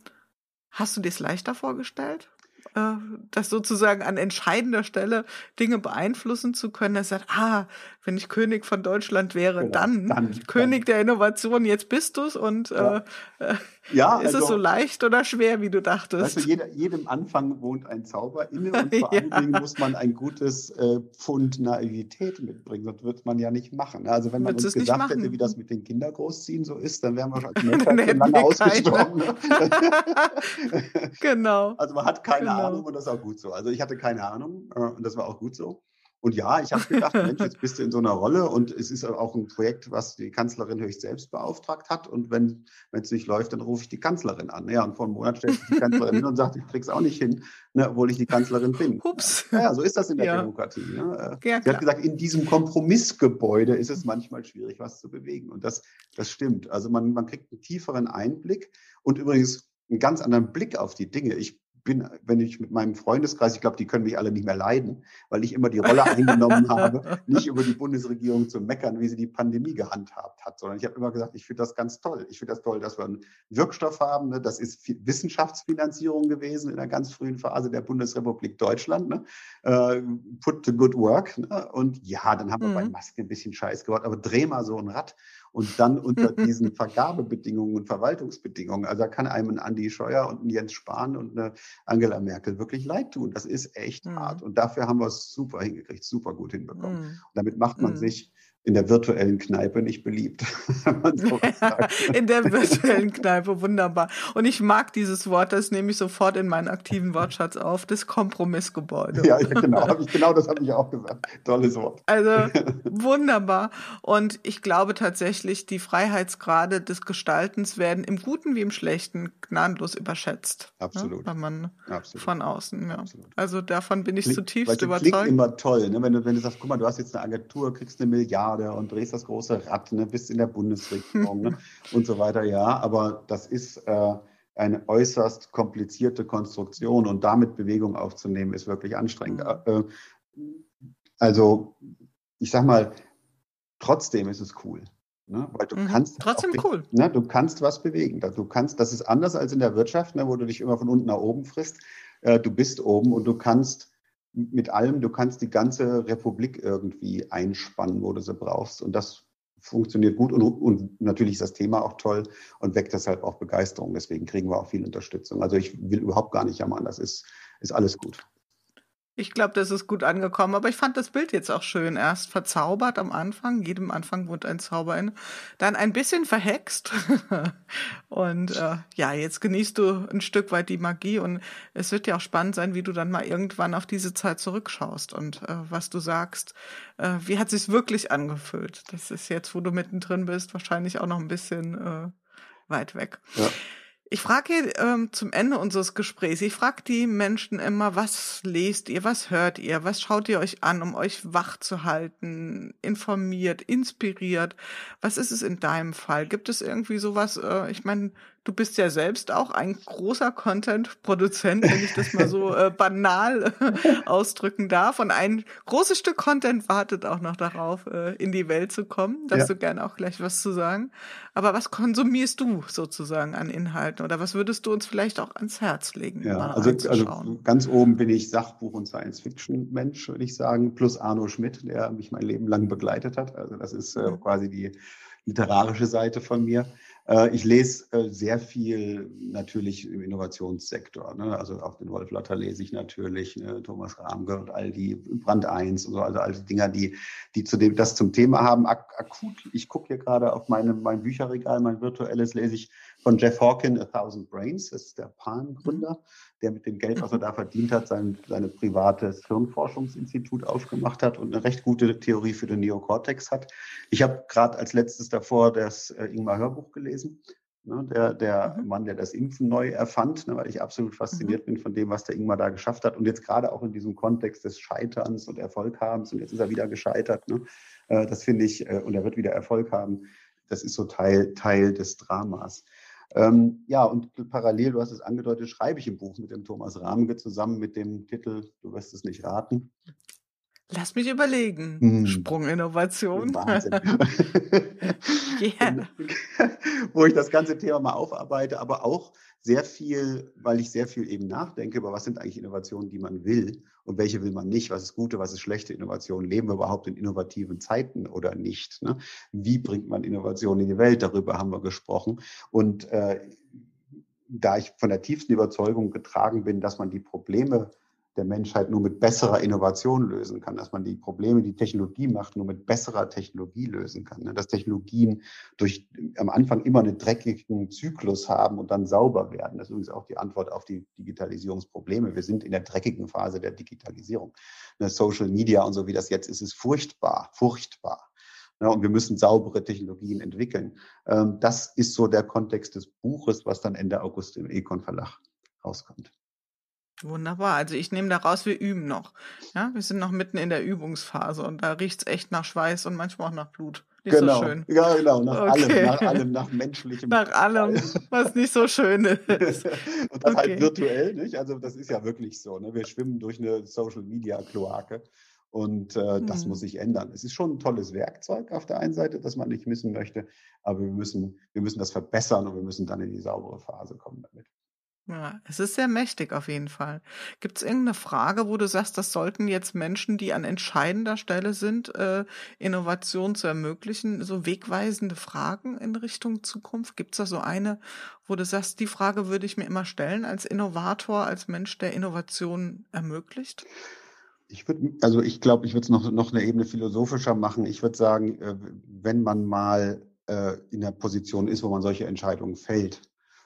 hast du dir es leichter vorgestellt? Äh, das sozusagen an entscheidender Stelle Dinge beeinflussen zu können, dass sagt, ah, wenn ich König von Deutschland wäre, Genau, dann, dann- König der Innovation, jetzt bist du's und Ja. äh, äh, Ja, ist es also- so leicht oder schwer, wie du dachtest? Du, jeder, jedem Anfang wohnt ein Zauber inne und vor allen Ja. Dingen muss man ein gutes äh, Pfund Naivität mitbringen, sonst wird man ja nicht machen. ne? Also wenn man Würdest uns es gesagt hätte, wie das mit den Kindergroßziehen so ist, dann wären wir als Dann Menschheit schon lange ausgestorben. Ne? genau. Also man hat keine Genau. Ahnung und das ist auch gut so. Also ich hatte keine Ahnung äh, und das war auch gut so. Und ja, ich habe gedacht, Mensch, jetzt bist du in so einer Rolle und es ist auch ein Projekt, was die Kanzlerin höchst selbst beauftragt hat. Und wenn es nicht läuft, dann rufe ich die Kanzlerin an. Ja, und vor einem Monat stellt sich die Kanzlerin hin und sagt, ich krieg's auch nicht hin, ne, obwohl ich die Kanzlerin bin. Hups. Ja, so ist das in der Ja. Demokratie. Ne? Ja, Sie hat gesagt, in diesem Kompromissgebäude ist es manchmal schwierig, was zu bewegen. Und das, das stimmt. Also man, man kriegt einen tieferen Einblick und übrigens einen ganz anderen Blick auf die Dinge. Ich bin, wenn ich mit meinem Freundeskreis, ich glaube, die können mich alle nicht mehr leiden, weil ich immer die Rolle eingenommen habe, nicht über die Bundesregierung zu meckern, wie sie die Pandemie gehandhabt hat, sondern ich habe immer gesagt, ich finde das ganz toll. Ich finde das toll, dass wir einen Wirkstoff haben. Ne? Das ist Fi- Wissenschaftsfinanzierung gewesen in der ganz frühen Phase der Bundesrepublik Deutschland. Ne? Äh, put to good work. Ne? Und ja, dann haben wir Mhm. bei Masken ein bisschen Scheiß gebaut, aber dreh mal so ein Rad und dann unter diesen Vergabebedingungen und Verwaltungsbedingungen. Also da kann einem ein Andi Scheuer und ein Jens Spahn und eine Angela Merkel wirklich leid tun. Das ist echt Mhm. hart. Und dafür haben wir es super hingekriegt, super gut hinbekommen. Mm. Und damit macht man Mhm. sich in der virtuellen Kneipe nicht beliebt. In der virtuellen Kneipe, wunderbar. Und ich mag dieses Wort, das nehme ich sofort in meinen aktiven Wortschatz auf, das Kompromissgebäude. Ja, ja, genau, ich, genau das habe ich auch gesagt. Tolles Wort. Also wunderbar. Und ich glaube tatsächlich, die Freiheitsgrade des Gestaltens werden im Guten wie im Schlechten gnadenlos überschätzt. Absolut. Ne? Wenn man Absolut. von außen, ja. Absolut. Also davon bin ich Klingt- zutiefst überzeugt. Klingt immer toll, ne? wenn, du, wenn du sagst, guck mal, du hast jetzt eine Agentur, kriegst eine Milliarde und drehst das große Rad, ne? bist in der Bundesregierung ne? und so weiter. Ja, aber das ist äh, eine äußerst komplizierte Konstruktion und damit Bewegung aufzunehmen, ist wirklich anstrengend. Äh, also, ich sag mal, trotzdem ist es cool. Ne? Weil du Mhm. kannst Trotzdem cool. Ne, du kannst was bewegen. Du kannst, das ist anders als in der Wirtschaft, ne, wo du dich immer von unten nach oben frisst. Äh, du bist oben und du kannst mit allem, du kannst die ganze Republik irgendwie einspannen, wo du sie brauchst. Und das funktioniert gut und, und natürlich ist das Thema auch toll und weckt deshalb auch Begeisterung. Deswegen kriegen wir auch viel Unterstützung. Also ich will überhaupt gar nicht jammern. Das ist, ist alles gut. Ich glaube, das ist gut angekommen, aber ich fand das Bild jetzt auch schön. Erst verzaubert am Anfang, jedem Anfang wohnt ein Zauber in, dann ein bisschen verhext und äh, ja, jetzt genießt du ein Stück weit die Magie und es wird ja auch spannend sein, wie du dann mal irgendwann auf diese Zeit zurückschaust und äh, was du sagst. Äh, wie hat sich's wirklich angefühlt? Das ist jetzt, wo du mittendrin bist, wahrscheinlich auch noch ein bisschen äh, weit weg. Ja. Ich frage ähm, zum Ende unseres Gesprächs, ich frage die Menschen immer, was lest ihr, was hört ihr, was schaut ihr euch an, um euch wach zu halten, informiert, inspiriert? Was ist es in deinem Fall? Gibt es irgendwie sowas, äh, ich meine, Du bist ja selbst auch ein großer Content-Produzent, wenn ich das mal so äh, banal äh, ausdrücken darf. Und ein großes Stück Content wartet auch noch darauf, äh, in die Welt zu kommen. Da ja. du gerne auch gleich was zu sagen. Aber was konsumierst du sozusagen an Inhalten? Oder was würdest du uns vielleicht auch ans Herz legen? Ja, also, also ganz oben bin ich Sachbuch- und Science-Fiction-Mensch, würde ich sagen, plus Arno Schmidt, der mich mein Leben lang begleitet hat. Also das ist äh, mhm. quasi die literarische Seite von mir. Äh, ich lese äh, sehr viel natürlich im Innovationssektor. Ne? Also auch den Wolf Lotter lese ich natürlich, ne? Thomas Rahmke und all die Brand 1 und so, also all die Dinger, die, die zu dem, das zum Thema haben. Ak akut, ich gucke hier gerade auf meine, mein Bücherregal, mein virtuelles, lese ich von Jeff Hawkin, A Thousand Brains, das ist der Pan-Gründer, der mit dem Geld, was er da verdient hat, sein seine privates Hirnforschungsinstitut aufgemacht hat und eine recht gute Theorie für den Neokortex hat. Ich habe gerade als letztes davor das äh, Ingmar Hörbuch gelesen. Ne, der, der mhm. Mann, der das Impfen neu erfand, ne, weil ich absolut fasziniert mhm. bin von dem, was der Ingmar da geschafft hat. Und jetzt gerade auch in diesem Kontext des Scheiterns und Erfolghabens, und jetzt ist er wieder gescheitert. Ne, äh, das finde ich, äh, und er wird wieder Erfolg haben. Das ist so Teil, Teil des Dramas. Ähm, ja, und parallel, du hast es angedeutet, schreibe ich ein Buch mit dem Thomas Rahmke zusammen mit dem Titel, du wirst es nicht raten. Lass mich überlegen. Hm. Sprunginnovation. Wahnsinn. yeah. Wo ich das ganze Thema mal aufarbeite, aber auch sehr viel, weil ich sehr viel eben nachdenke über, was sind eigentlich Innovationen, die man will und welche will man nicht, was ist gute, was ist schlechte Innovation, leben wir überhaupt in innovativen Zeiten oder nicht, ne? wie bringt man Innovation in die Welt, darüber haben wir gesprochen und äh, da ich von der tiefsten Überzeugung getragen bin, dass man die Probleme der Menschheit nur mit besserer Innovation lösen kann, dass man die Probleme, die Technologie macht, nur mit besserer Technologie lösen kann. Ne? Dass Technologien durch am Anfang immer einen dreckigen Zyklus haben und dann sauber werden. Das ist übrigens auch die Antwort auf die Digitalisierungsprobleme. Wir sind in der dreckigen Phase der Digitalisierung. Ne, Social Media und so wie das jetzt ist, ist furchtbar, furchtbar. Ja, und wir müssen saubere Technologien entwickeln. Ähm, das ist so der Kontext des Buches, was dann Ende August im Econ Verlag rauskommt. Wunderbar. Also ich nehme daraus, wir üben noch. Ja, wir sind noch mitten in der Übungsphase und da riecht es echt nach Schweiß und manchmal auch nach Blut. Nicht genau. so schön. Ja, genau, nach okay. allem, nach allem, nach menschlichem. Nach allem, was nicht so schön ist. und das halt okay. halt virtuell, nicht? Also das ist ja wirklich so. Ne? Wir schwimmen durch eine Social Media Kloake. Und äh, das mhm. muss sich ändern. Es ist schon ein tolles Werkzeug auf der einen Seite, das man nicht missen möchte, aber wir müssen, wir müssen das verbessern und wir müssen dann in die saubere Phase kommen damit. Ja, es ist sehr mächtig auf jeden Fall. Gibt es irgendeine Frage, wo du sagst, das sollten jetzt Menschen, die an entscheidender Stelle sind, äh, Innovation zu ermöglichen, so wegweisende Fragen in Richtung Zukunft? Gibt es da so eine, wo du sagst, die Frage würde ich mir immer stellen als Innovator, als Mensch, der Innovation ermöglicht? Ich würde, also ich glaube, ich würde es noch, noch eine Ebene philosophischer machen. Ich würde sagen, äh, wenn man mal äh, in der Position ist, wo man solche Entscheidungen fällt,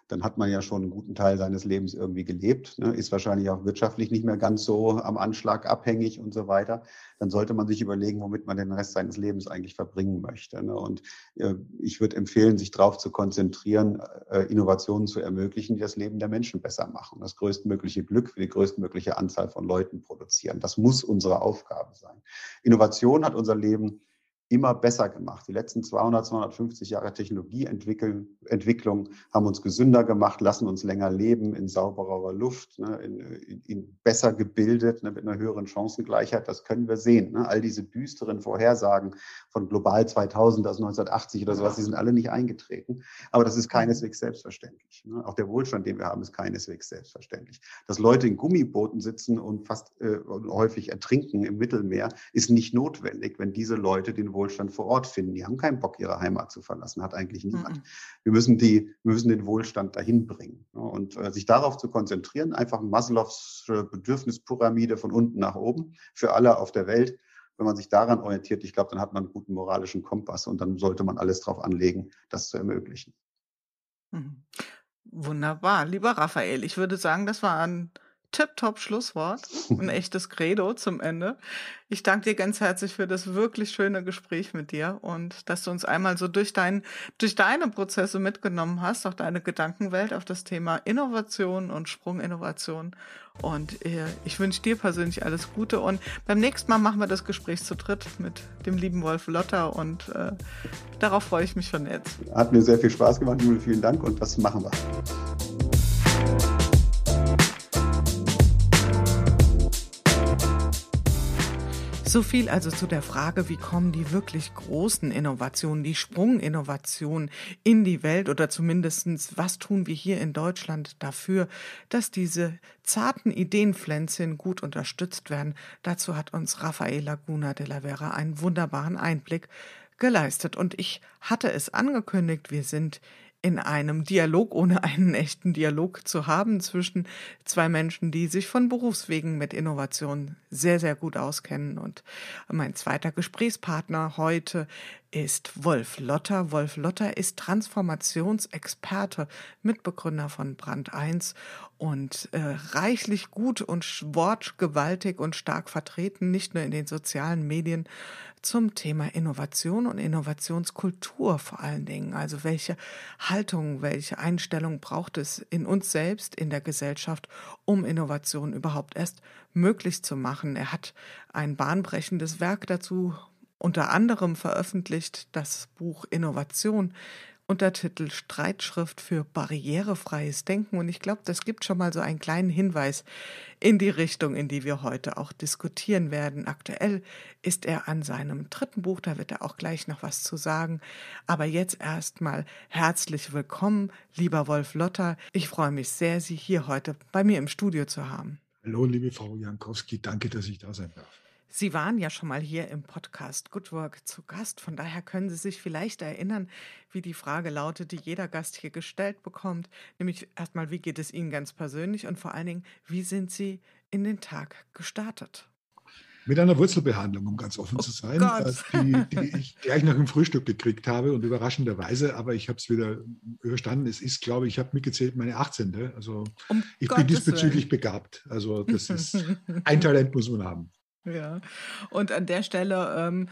dann hat man ja schon einen guten Teil seines Lebens irgendwie gelebt, ne, ist wahrscheinlich auch wirtschaftlich nicht mehr ganz so am Anschlag abhängig und so weiter. Dann sollte man sich überlegen, womit man den Rest seines Lebens eigentlich verbringen möchte. Ne. Und äh, ich würde empfehlen, sich darauf zu konzentrieren, äh, Innovationen zu ermöglichen, die das Leben der Menschen besser machen, das größtmögliche Glück für die größtmögliche Anzahl von Leuten produzieren. Das muss unsere Aufgabe sein. Innovation hat unser Leben immer besser gemacht. Die letzten 200, 250 Jahre Technologieentwicklung haben uns gesünder gemacht, lassen uns länger leben in sauberer Luft, ne, in, in, in, besser gebildet, ne, mit einer höheren Chancengleichheit. Das können wir sehen. Ne. All diese düsteren Vorhersagen von Global 2000 aus 1980 oder sowas, die sind alle nicht eingetreten. Aber das ist keineswegs selbstverständlich. Ne. Auch der Wohlstand, den wir haben, ist keineswegs selbstverständlich. Dass Leute in Gummibooten sitzen und fast äh, häufig ertrinken im Mittelmeer, ist nicht notwendig, wenn diese Leute den Wohlstand vor Ort finden. Die haben keinen Bock, ihre Heimat zu verlassen, hat eigentlich niemand. Mhm. Wir müssen die, wir müssen den Wohlstand dahin bringen. Und äh, sich darauf zu konzentrieren, einfach Maslows Bedürfnispyramide von unten nach oben für alle auf der Welt. Wenn man sich daran orientiert, ich glaube, dann hat man einen guten moralischen Kompass und dann sollte man alles darauf anlegen, das zu ermöglichen. Mhm. Wunderbar. Lieber Raphael, ich würde sagen, das war ein tipptopp Schlusswort, ein echtes Credo zum Ende. Ich danke dir ganz herzlich für das wirklich schöne Gespräch mit dir und dass du uns einmal so durch, dein, durch deine Prozesse mitgenommen hast, auch deine Gedankenwelt auf das Thema Innovation und Sprunginnovation. Und äh, ich wünsche dir persönlich alles Gute und beim nächsten Mal machen wir das Gespräch zu dritt mit dem lieben Wolf Lotter und äh, darauf freue ich mich schon jetzt. Hat mir sehr viel Spaß gemacht, Jule, vielen Dank und das machen wir. So viel also zu der Frage, wie kommen die wirklich großen Innovationen, die Sprunginnovationen in die Welt oder zumindestens was tun wir hier in Deutschland dafür, dass diese zarten Ideenpflänzchen gut unterstützt werden. Dazu hat uns Rafael Laguna de la Vera einen wunderbaren Einblick geleistet. Und ich hatte es angekündigt, wir sind in einem Dialog, ohne einen echten Dialog zu haben zwischen zwei Menschen, die sich von Berufswegen mit Innovation sehr, sehr gut auskennen. Und mein zweiter Gesprächspartner heute ist Wolf Lotter. Wolf Lotter ist Transformationsexperte, Mitbegründer von Brand 1 und äh, reichlich gut und wortgewaltig und stark vertreten, nicht nur in den sozialen Medien, zum Thema Innovation und Innovationskultur vor allen Dingen. Also welche Haltung, welche Einstellung braucht es in uns selbst, in der Gesellschaft, um Innovation überhaupt erst möglich zu machen. Er hat ein bahnbrechendes Werk dazu unter anderem veröffentlicht, das Buch Innovation, Untertitel Streitschrift für barrierefreies Denken. Und ich glaube, das gibt schon mal so einen kleinen Hinweis in die Richtung, in die wir heute auch diskutieren werden. Aktuell ist er an seinem dritten Buch, da wird er auch gleich noch was zu sagen. Aber jetzt erstmal herzlich willkommen, lieber Wolf Lotter. Ich freue mich sehr, Sie hier heute bei mir im Studio zu haben. Hallo, liebe Frau Jankowski, danke, dass ich da sein darf. Sie waren ja schon mal hier im Podcast Good Work zu Gast. Von daher können Sie sich vielleicht erinnern, wie die Frage lautet, die jeder Gast hier gestellt bekommt. Nämlich erstmal, wie geht es Ihnen ganz persönlich und vor allen Dingen, wie sind Sie in den Tag gestartet? Mit einer Wurzelbehandlung, um ganz offen oh zu sein, die, die, ich gleich nach dem Frühstück gekriegt habe und überraschenderweise, aber ich habe es wieder überstanden. Es ist, glaube ich, ich habe mitgezählt, meine 18. Also um ich Gottes bin diesbezüglich Willen. begabt. Also das ist ein Talent muss man haben. Ja, und an der Stelle ähm,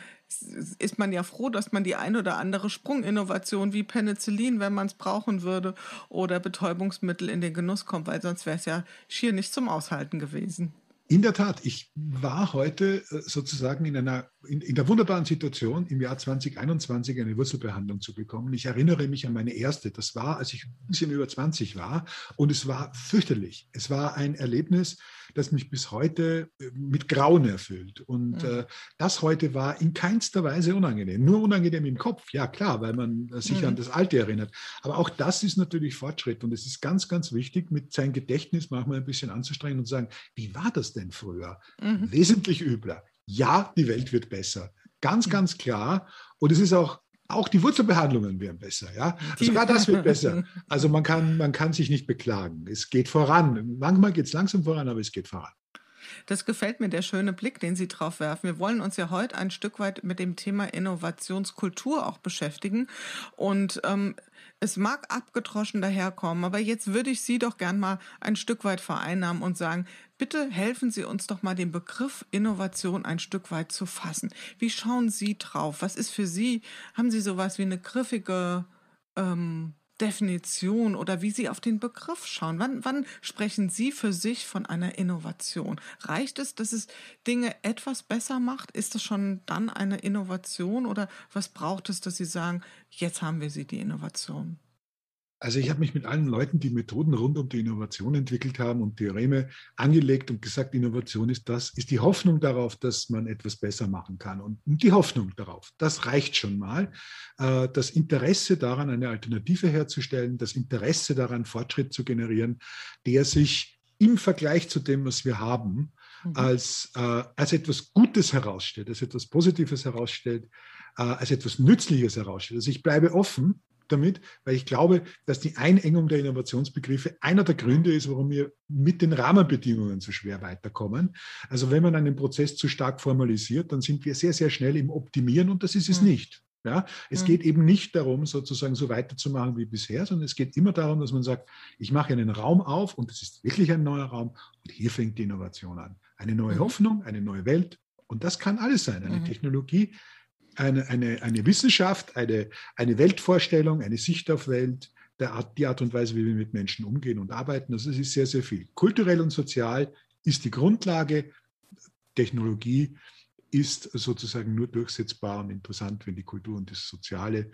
ist man ja froh, dass man die ein oder andere Sprunginnovation wie Penicillin, wenn man es brauchen würde, oder Betäubungsmittel in den Genuss kommt, weil sonst wäre es ja schier nicht zum Aushalten gewesen. In der Tat, ich war heute äh, sozusagen in einer in, in, der wunderbaren Situation, im Jahr 2021 eine Wurzelbehandlung zu bekommen. Ich erinnere mich an meine erste. Das war, als ich ein bisschen über 20 war, und es war fürchterlich. Es war ein Erlebnis, das mich bis heute äh, mit Grauen erfüllt. Und mhm. äh, das heute war in keinster Weise unangenehm. Nur unangenehm im Kopf, ja klar, weil man sich mhm. an das Alte erinnert. Aber auch das ist natürlich Fortschritt. Und es ist ganz, ganz wichtig, mit seinem Gedächtnis manchmal ein bisschen anzustrengen und zu sagen, wie war das denn früher? Mhm. Wesentlich übler. Ja, die Welt wird besser. Ganz, mhm. ganz klar. Und es ist auch auch die Wurzelbehandlungen werden besser, ja. Sogar das wird besser. Also man kann, man kann sich nicht beklagen. Es geht voran. Manchmal geht es langsam voran, aber es geht voran. Das gefällt mir, der schöne Blick, den Sie drauf werfen. Wir wollen uns ja heute ein Stück weit mit dem Thema Innovationskultur auch beschäftigen. Und ähm, es mag abgedroschen daherkommen, aber jetzt würde ich Sie doch gern mal ein Stück weit vereinnahmen und sagen, bitte helfen Sie uns doch mal den Begriff Innovation ein Stück weit zu fassen. Wie schauen Sie drauf? Was ist für Sie? Haben Sie sowas wie eine griffige ähm, Definition oder wie Sie auf den Begriff schauen. Wann, wann sprechen Sie für sich von einer Innovation? Reicht es, dass es Dinge etwas besser macht? Ist das schon dann eine Innovation oder was braucht es, dass Sie sagen, jetzt haben wir sie, die Innovation? Also ich habe mich mit allen Leuten, die Methoden rund um die Innovation entwickelt haben und Theoreme angelegt und gesagt, Innovation ist das, ist die Hoffnung darauf, dass man etwas besser machen kann. Und die Hoffnung darauf, das reicht schon mal. Äh, das Interesse daran, eine Alternative herzustellen, das Interesse daran, Fortschritt zu generieren, der sich im Vergleich zu dem, was wir haben, mhm. als, äh, als etwas Gutes herausstellt, als etwas Positives herausstellt, äh, als etwas Nützliches herausstellt. Also ich bleibe offen damit, weil ich glaube, dass die Einengung der Innovationsbegriffe einer der Gründe ist, warum wir mit den Rahmenbedingungen so schwer weiterkommen. Also wenn man einen Prozess zu stark formalisiert, dann sind wir sehr, sehr schnell im Optimieren und das ist es mhm. nicht. Ja, es mhm. geht eben nicht darum, sozusagen so weiterzumachen wie bisher, sondern es geht immer darum, dass man sagt, ich mache einen Raum auf und es ist wirklich ein neuer Raum und hier fängt die Innovation an. Eine neue mhm. Hoffnung, eine neue Welt und das kann alles sein. Eine mhm. Technologie, eine, eine, eine Wissenschaft, eine, eine Weltvorstellung, eine Sicht auf Welt, Art, die Art und Weise, wie wir mit Menschen umgehen und arbeiten. Also es ist sehr, sehr viel. Kulturell und sozial ist die Grundlage. Technologie ist sozusagen nur durchsetzbar und interessant, wenn die Kultur und das Soziale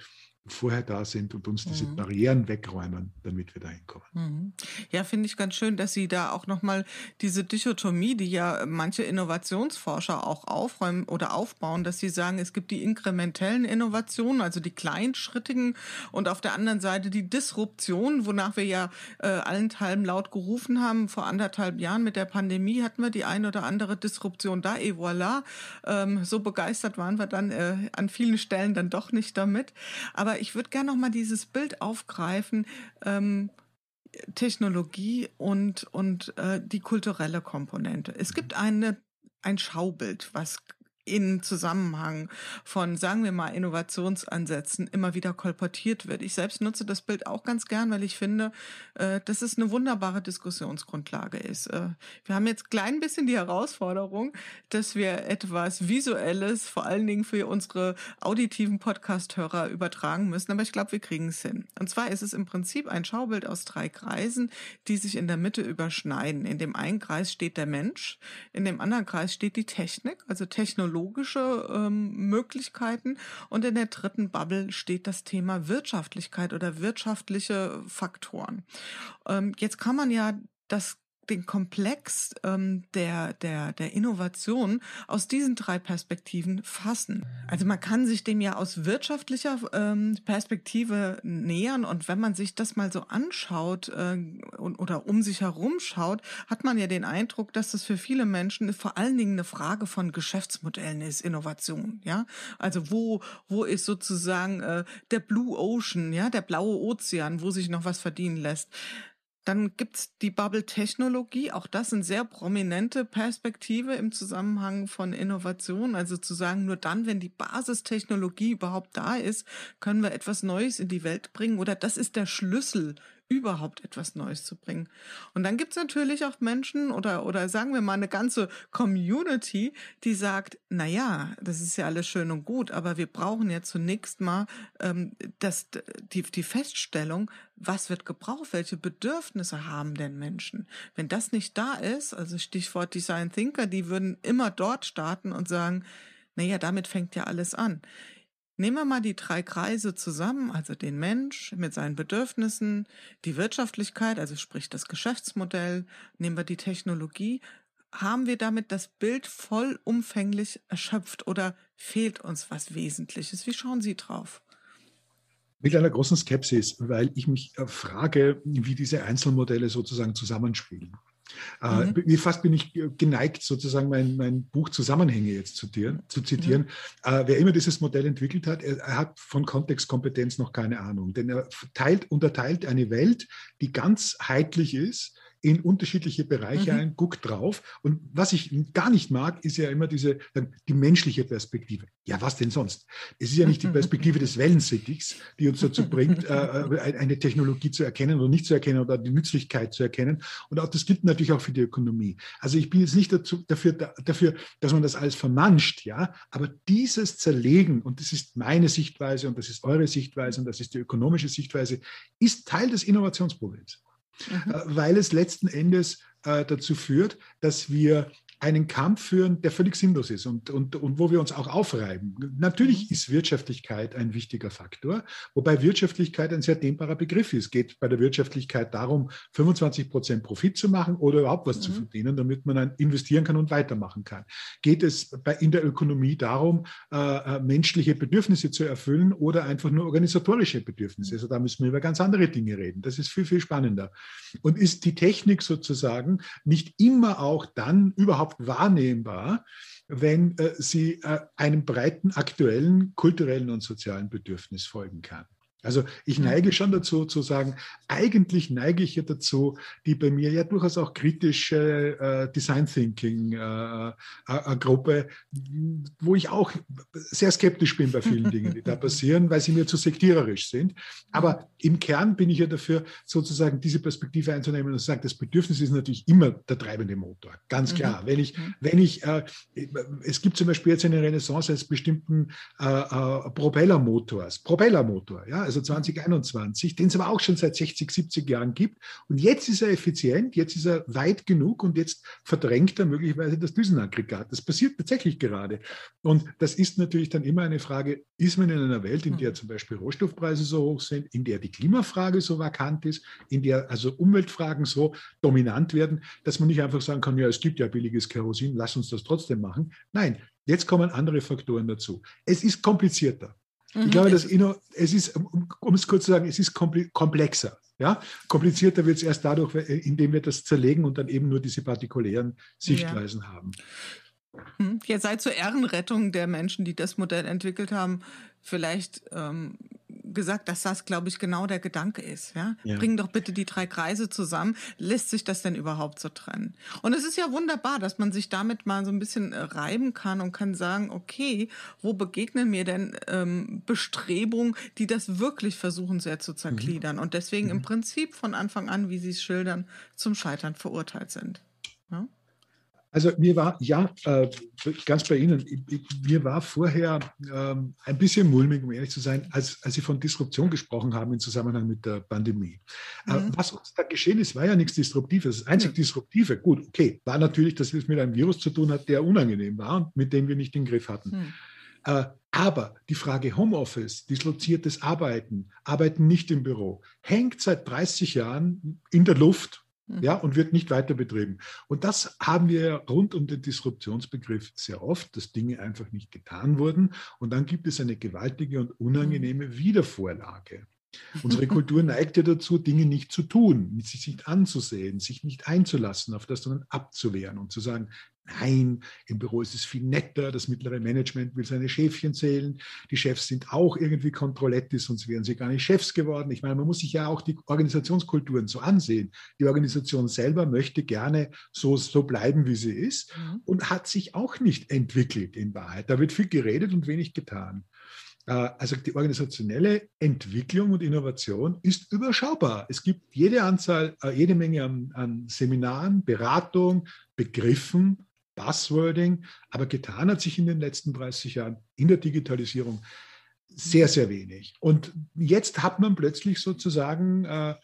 vorher da sind und uns diese mhm. Barrieren wegräumen, damit wir dahin kommen. Mhm. Ja, finde ich ganz schön, dass Sie da auch nochmal diese Dichotomie, die ja manche Innovationsforscher auch aufräumen oder aufbauen, dass sie sagen, es gibt die inkrementellen Innovationen, also die kleinschrittigen und auf der anderen Seite die Disruption, wonach wir ja äh, allenthalben laut gerufen haben. Vor anderthalb Jahren mit der Pandemie hatten wir die eine oder andere Disruption da, et voilà. Ähm, so begeistert waren wir dann äh, an vielen Stellen dann doch nicht damit. Aber ich würde gerne noch mal dieses Bild aufgreifen. Ähm, Technologie und, und äh, die kulturelle Komponente. Es gibt eine, ein Schaubild, was in Zusammenhang von, sagen wir mal, Innovationsansätzen immer wieder kolportiert wird. Ich selbst nutze das Bild auch ganz gern, weil ich finde, äh, dass es eine wunderbare Diskussionsgrundlage ist. Äh, wir haben jetzt klein bisschen die Herausforderung, dass wir etwas Visuelles, vor allen Dingen für unsere auditiven Podcast-Hörer übertragen müssen, aber ich glaube, wir kriegen es hin. Und zwar ist es im Prinzip ein Schaubild aus drei Kreisen, die sich in der Mitte überschneiden. In dem einen Kreis steht der Mensch, in dem anderen Kreis steht die Technik, also Technologie technologische ähm, Möglichkeiten und in der dritten Bubble steht das Thema Wirtschaftlichkeit oder wirtschaftliche Faktoren. Ähm, jetzt kann man ja das den Komplex ähm, der, der, der Innovation aus diesen drei Perspektiven fassen. Also man kann sich dem ja aus wirtschaftlicher ähm, Perspektive nähern und wenn man sich das mal so anschaut äh, und, oder um sich herum schaut, hat man ja den Eindruck, dass das für viele Menschen vor allen Dingen eine Frage von Geschäftsmodellen ist, Innovation. Ja, also wo wo ist sozusagen äh, der Blue Ocean, ja, der blaue Ozean, wo sich noch was verdienen lässt. Dann gibt's die Bubble-Technologie, auch das eine sehr prominente Perspektive im Zusammenhang von Innovation. Also zu sagen, nur dann, wenn die Basistechnologie überhaupt da ist, können wir etwas Neues in die Welt bringen oder das ist der Schlüssel überhaupt etwas Neues zu bringen. Und dann gibt's natürlich auch Menschen oder, oder sagen wir mal eine ganze Community, die sagt, na ja, das ist ja alles schön und gut, aber wir brauchen ja zunächst mal ähm, das, die, die Feststellung, was wird gebraucht, welche Bedürfnisse haben denn Menschen. Wenn das nicht da ist, also Stichwort Design Thinker, die würden immer dort starten und sagen, na ja, damit fängt ja alles an. Nehmen wir mal die drei Kreise zusammen, also den Mensch mit seinen Bedürfnissen, die Wirtschaftlichkeit, also sprich das Geschäftsmodell, nehmen wir die Technologie. Haben wir damit das Bild vollumfänglich erschöpft oder fehlt uns was Wesentliches? Wie schauen Sie drauf? Mit einer großen Skepsis, weil ich mich äh, frage, wie diese Einzelmodelle sozusagen zusammenspielen. Äh, mhm. fast bin ich geneigt, sozusagen mein, mein Buch Zusammenhänge jetzt zu, dir, zu zitieren. Mhm. Äh, wer immer dieses Modell entwickelt hat, er, er, hat von Kontextkompetenz noch keine Ahnung. Denn er teilt, unterteilt eine Welt, die ganzheitlich ist, in unterschiedliche Bereiche mhm. ein, guckt drauf. Und was ich gar nicht mag, ist ja immer diese, die menschliche Perspektive. Ja, was denn sonst? Es ist ja nicht die Perspektive des Wellensittichs, die uns dazu bringt, äh, äh eine Technologie zu erkennen oder nicht zu erkennen oder die Nützlichkeit zu erkennen. Und auch das gilt natürlich auch für die Ökonomie. Also ich bin jetzt nicht dazu, dafür, dafür, dass man das alles vermanscht, ja, aber dieses Zerlegen, und das ist meine Sichtweise und das ist eure Sichtweise und das ist die ökonomische Sichtweise, ist Teil des Innovationsproblems mhm. Äh, weil es letzten Endes äh, dazu führt, dass wir einen Kampf führen, der völlig sinnlos ist und, und, und wo wir uns auch aufreiben. Natürlich mhm. ist Wirtschaftlichkeit ein wichtiger Faktor, wobei Wirtschaftlichkeit ein sehr dehnbarer Begriff ist. Geht bei der Wirtschaftlichkeit darum, 25 Prozent Profit zu machen oder überhaupt was mhm. zu verdienen, damit man dann investieren kann und weitermachen kann. Geht es bei, in der Ökonomie darum, äh, äh menschliche Bedürfnisse zu erfüllen oder einfach nur organisatorische Bedürfnisse? Also da müssen wir über ganz andere Dinge reden. Das ist viel, viel spannender. Und ist die Technik sozusagen nicht immer auch dann überhaupt überhaupt wahrnehmbar, wenn äh, sie äh, einem breiten aktuellen kulturellen und sozialen Bedürfnis folgen kann. Also ich mhm. neige schon dazu zu sagen, eigentlich neige ich ja dazu, die bei mir ja durchaus auch kritische äh, Design Thinking äh, äh, Gruppe, wo ich auch sehr skeptisch bin bei vielen Dingen, die da passieren, weil sie mir zu sektiererisch sind. Aber mhm. im Kern bin ich ja dafür, sozusagen diese Perspektive einzunehmen und zu sagen, das Bedürfnis ist natürlich immer der treibende Motor. Ganz klar. Mhm. Wenn ich, wenn ich, äh, es gibt zum Beispiel jetzt eine Renaissance eines bestimmten äh, äh, Propellermotors, Propellermotor, ja, also 2021, den es aber auch schon seit 60, 70 Jahren gibt. Und jetzt ist er effizient, jetzt ist er weit genug und jetzt verdrängt er möglicherweise das Düsenaggregat. Das passiert tatsächlich gerade. Und das ist natürlich dann immer eine Frage, ist man in einer Welt, in der hm. zum Beispiel Rohstoffpreise so hoch sind, in der die Klimafrage so vakant ist, in der also Umweltfragen so dominant werden, dass man nicht einfach sagen kann, ja, es gibt ja billiges Kerosin, lass uns das trotzdem machen. Nein, jetzt kommen andere Faktoren dazu. Es ist komplizierter. Ich mhm. glaube, dass es ist, um es kurz zu sagen, es ist komplexer. Ja? Komplizierter wird es erst dadurch, indem wir das zerlegen und dann eben nur diese partikulären Sichtweisen ja. haben. Hm, Jetzt sei zur Ehrenrettung der Menschen, die das Modell entwickelt haben, vielleicht ähm, gesagt, dass das, glaube ich, genau der Gedanke ist. Ja? ja? Bring doch bitte die drei Kreise zusammen. Lässt sich das denn überhaupt so trennen? Und es ist ja wunderbar, dass man sich damit mal so ein bisschen äh, reiben kann und kann sagen, okay, wo begegnen mir denn ähm, Bestrebungen, die das wirklich versuchen sehr zu zergliedern mhm. und deswegen mhm. im Prinzip von Anfang an, wie Sie es schildern, zum Scheitern verurteilt sind. Also mir war, ja, äh, ganz bei Ihnen, mir war vorher ähm, ein bisschen mulmig, um ehrlich zu sein, als, als Sie von Disruption gesprochen haben im Zusammenhang mit der Pandemie. Äh, mhm. was uns da geschehen ist, war ja nichts Disruptives. Das einzig Disruptive, gut, okay, war natürlich, dass es mit einem Virus zu tun hat, der unangenehm war und mit dem wir nicht den Griff hatten. Mhm. Äh, aber die Frage Homeoffice, disloziertes Arbeiten, Arbeiten nicht im Büro, hängt seit 30 Jahren in der Luft. Ja, und wird nicht weiter betrieben. Und das haben wir rund um den Disruptionsbegriff sehr oft, dass Dinge einfach nicht getan wurden. Und dann gibt es eine gewaltige und unangenehme mhm. Wiedervorlage. Unsere Kultur neigt ja dazu, Dinge nicht zu tun, sich nicht anzusehen, sich nicht einzulassen auf das, sondern abzuwehren und zu sagen, Nein, im Büro ist es viel netter. Das mittlere Management will seine Schäfchen zählen. Die Chefs sind auch irgendwie Kontrollettis, sonst wären sie gar nicht Chefs geworden. Ich meine, man muss sich ja auch die Organisationskulturen so ansehen. Die Organisation selber möchte gerne so, so bleiben, wie sie ist mhm. und hat sich auch nicht entwickelt in Wahrheit. Da wird viel geredet und wenig getan. Äh, also die organisationelle Entwicklung und Innovation ist überschaubar. Es gibt jede Anzahl, äh, jede Menge an, an Seminaren, Beratung, Begriffen, Buzzwording, aber getan hat sich in den letzten 30 Jahren in der Digitalisierung sehr, sehr wenig. Und jetzt hat man plötzlich sozusagen äh,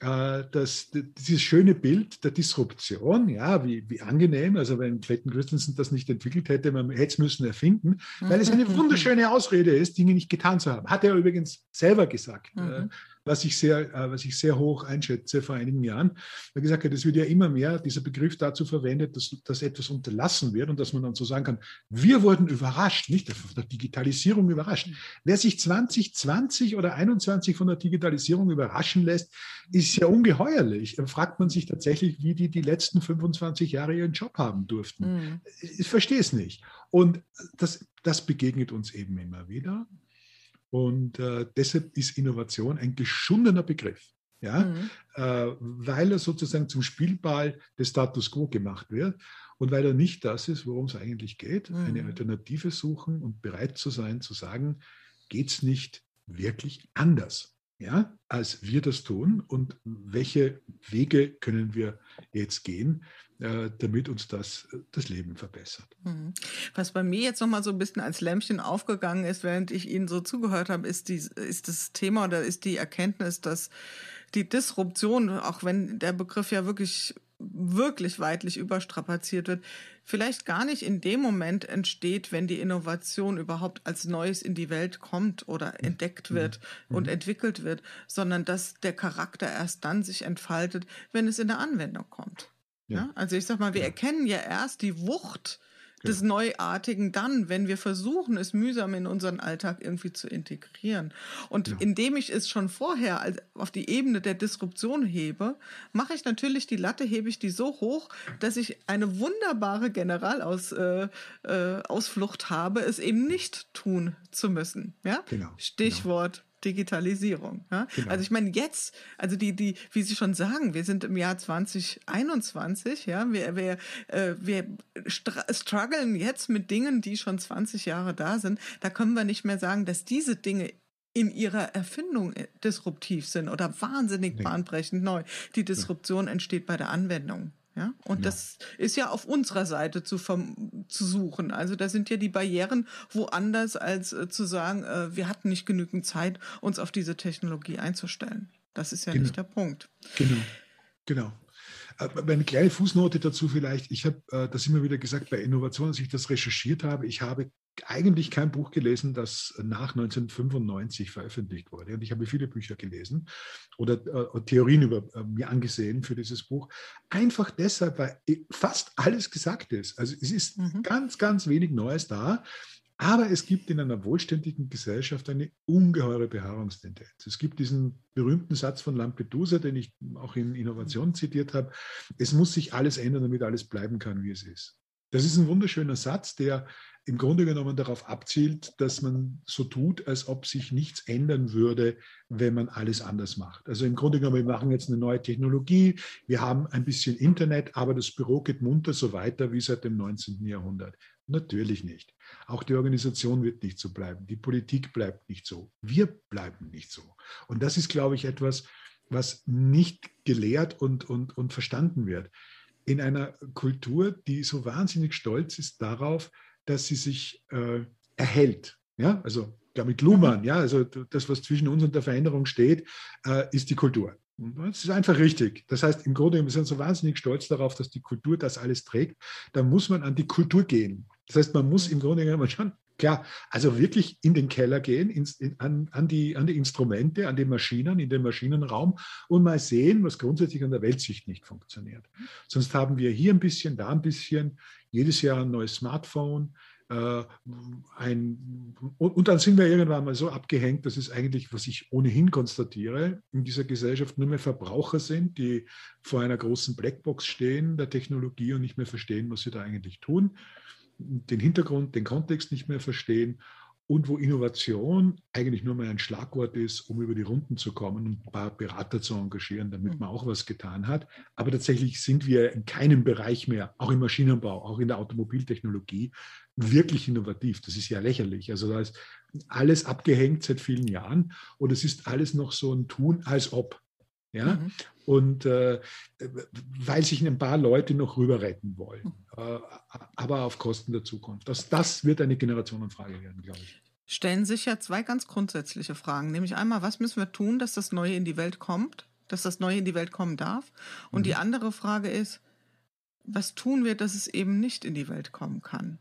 das, dieses schöne Bild der Disruption, ja, wie, wie angenehm, also wenn Clayton Christensen das nicht entwickelt hätte, man hätte es müssen erfinden, weil es eine wunderschöne Ausrede ist, Dinge nicht getan zu haben. Hat er übrigens selber gesagt. Mhm. Was ich sehr, äh, was ich sehr hoch einschätze vor einigen Jahren. Er gesagt hat, es wird ja immer mehr dieser Begriff dazu verwendet, dass, dass etwas unterlassen wird und dass man dann so sagen kann, wir wurden überrascht, nicht von der Digitalisierung überrascht. Wer sich 2020 oder 21 von der Digitalisierung überraschen lässt, ist ja ungeheuerlich. Dann fragt man sich tatsächlich, wie die die letzten 25 Jahre ihren Job haben durften. Mhm. Ich verstehe es nicht. Und das, das begegnet uns eben immer wieder. Und äh, deshalb ist Innovation ein geschundener Begriff, ja? Mhm. Äh, weil er sozusagen zum Spielball des Status quo gemacht wird und weil er nicht das ist, worum es eigentlich geht, mhm. eine Alternative suchen und bereit zu sein, zu sagen, geht es nicht wirklich anders? Ja, als wir das tun und welche Wege können wir jetzt gehen, damit uns das das Leben verbessert. Mhm. Was bei mir jetzt nochmal so ein bisschen als Lämpchen aufgegangen ist, während ich Ihnen so zugehört habe, ist, die, ist das Thema oder ist die Erkenntnis, dass die Disruption, auch wenn der Begriff ja wirklich wirklich weitlich überstrapaziert wird, vielleicht gar nicht in dem Moment entsteht, wenn die Innovation überhaupt als Neues in die Welt kommt oder mhm. entdeckt wird mhm. und entwickelt wird, sondern dass der Charakter erst dann sich entfaltet, wenn es in der Anwendung kommt. Ja. ja? Also ich sag mal, wir ja. erkennen ja erst die Wucht des Neuartigen dann, wenn wir versuchen, es mühsam in unseren Alltag irgendwie zu integrieren. Und ja. indem ich es schon vorher auf die Ebene der Disruption hebe, mache ich natürlich die Latte, hebe ich die so hoch, dass ich eine wunderbare Generalausflucht äh, äh, habe, es eben nicht tun zu müssen. Ja? Genau. Stichwort Digitalisierung. Ja? Genau. Also ich meine jetzt, also die, die, wie Sie schon sagen, wir sind im Jahr 2021, ja, wir, wir, äh, wir strugglen jetzt mit Dingen, die schon 20 Jahre da sind. Da können wir nicht mehr sagen, dass diese Dinge in ihrer Erfindung äh, disruptiv sind oder wahnsinnig nee. bahnbrechend neu. Die Disruption entsteht bei der Anwendung. Ja, und ja. das ist ja auf unserer Seite zu, zu suchen. Also da sind ja die Barrieren woanders, als äh, zu sagen, äh, wir hatten nicht genügend Zeit, uns auf diese Technologie einzustellen. Das ist ja genau. nicht der Punkt. Genau, genau. Äh, eine kleine Fußnote dazu vielleicht. Ich habe äh, das immer wieder gesagt bei Innovation, als ich das recherchiert habe. Ich habe eigentlich kein Buch gelesen, das nach 1995 veröffentlicht wurde. Und ich habe viele Bücher gelesen oder äh, Theorien über äh, mir angesehen für dieses Buch. Einfach deshalb, weil fast alles gesagt ist. Also es ist mhm. ganz, ganz wenig Neues da. Aber es gibt in einer wohlständigen Gesellschaft eine ungeheure Beharrungstendenz. Es gibt diesen berühmten Satz von Lampedusa, den ich auch in Innovation zitiert habe. Es muss sich alles ändern, damit alles bleiben kann, wie es ist. Das ist ein wunderschöner Satz, der im Grunde genommen darauf abzielt, dass man so tut, als ob sich nichts ändern würde, wenn man alles anders macht. Also im Grunde genommen, wir machen jetzt eine neue Technologie, wir haben ein bisschen Internet, aber das Büro geht munter so weiter wie seit dem 19. Jahrhundert. Natürlich nicht. Auch die Organisation wird nicht so bleiben. Die Politik bleibt nicht so. Wir bleiben nicht so. Und das ist, glaube ich, etwas, was nicht gelehrt und, und, und verstanden wird. In einer Kultur, die so wahnsinnig stolz ist darauf, dass sie sich äh, erhält. Ja, also damit Luhmann, ja, also das, was zwischen uns und der Veränderung steht, äh, ist die Kultur. Das ist einfach richtig. Das heißt, im Grunde, wir sind so wahnsinnig stolz darauf, dass die Kultur das alles trägt. Da muss man an die Kultur gehen. Das heißt, man muss im Grunde genommen schon, klar, also wirklich in den Keller gehen, ins, in, an, an, die, an die Instrumente, an die Maschinen, in den Maschinenraum und mal sehen, was grundsätzlich an der Weltsicht nicht funktioniert. Sonst haben wir hier ein bisschen, da ein bisschen, jedes Jahr ein neues Smartphone. Äh, ein, und, und, dann sind wir irgendwann mal so abgehängt, dass es eigentlich, was ich ohnehin konstatiere, in dieser Gesellschaft nur mehr Verbraucher sind, die vor einer großen Blackbox stehen der Technologie und nicht mehr verstehen, was sie da eigentlich tun, den Hintergrund, den Kontext nicht mehr verstehen und wo Innovation eigentlich nur mal ein Schlagwort ist, um über die Runden zu kommen und ein paar Berater zu engagieren, damit mhm. man auch was getan hat. Aber tatsächlich sind wir in keinem Bereich mehr, auch im Maschinenbau, auch in der Automobiltechnologie, wirklich innovativ. Das ist ja lächerlich. Also da ist alles abgehängt seit vielen Jahren und es ist alles noch so ein Tun, als ob. Ja? Mhm. Und äh, weil sich ein paar Leute noch rüber retten wollen, äh, aber auf Kosten der Zukunft. Das, das wird eine Generationenfrage werden, glaube ich. Stellen sich ja zwei ganz grundsätzliche Fragen. Nämlich einmal, was müssen wir tun, dass das Neue in die Welt kommt, dass das Neue in die Welt kommen darf? Und mhm. die andere Frage ist, was tun wir, dass es eben nicht in die Welt kommen kann?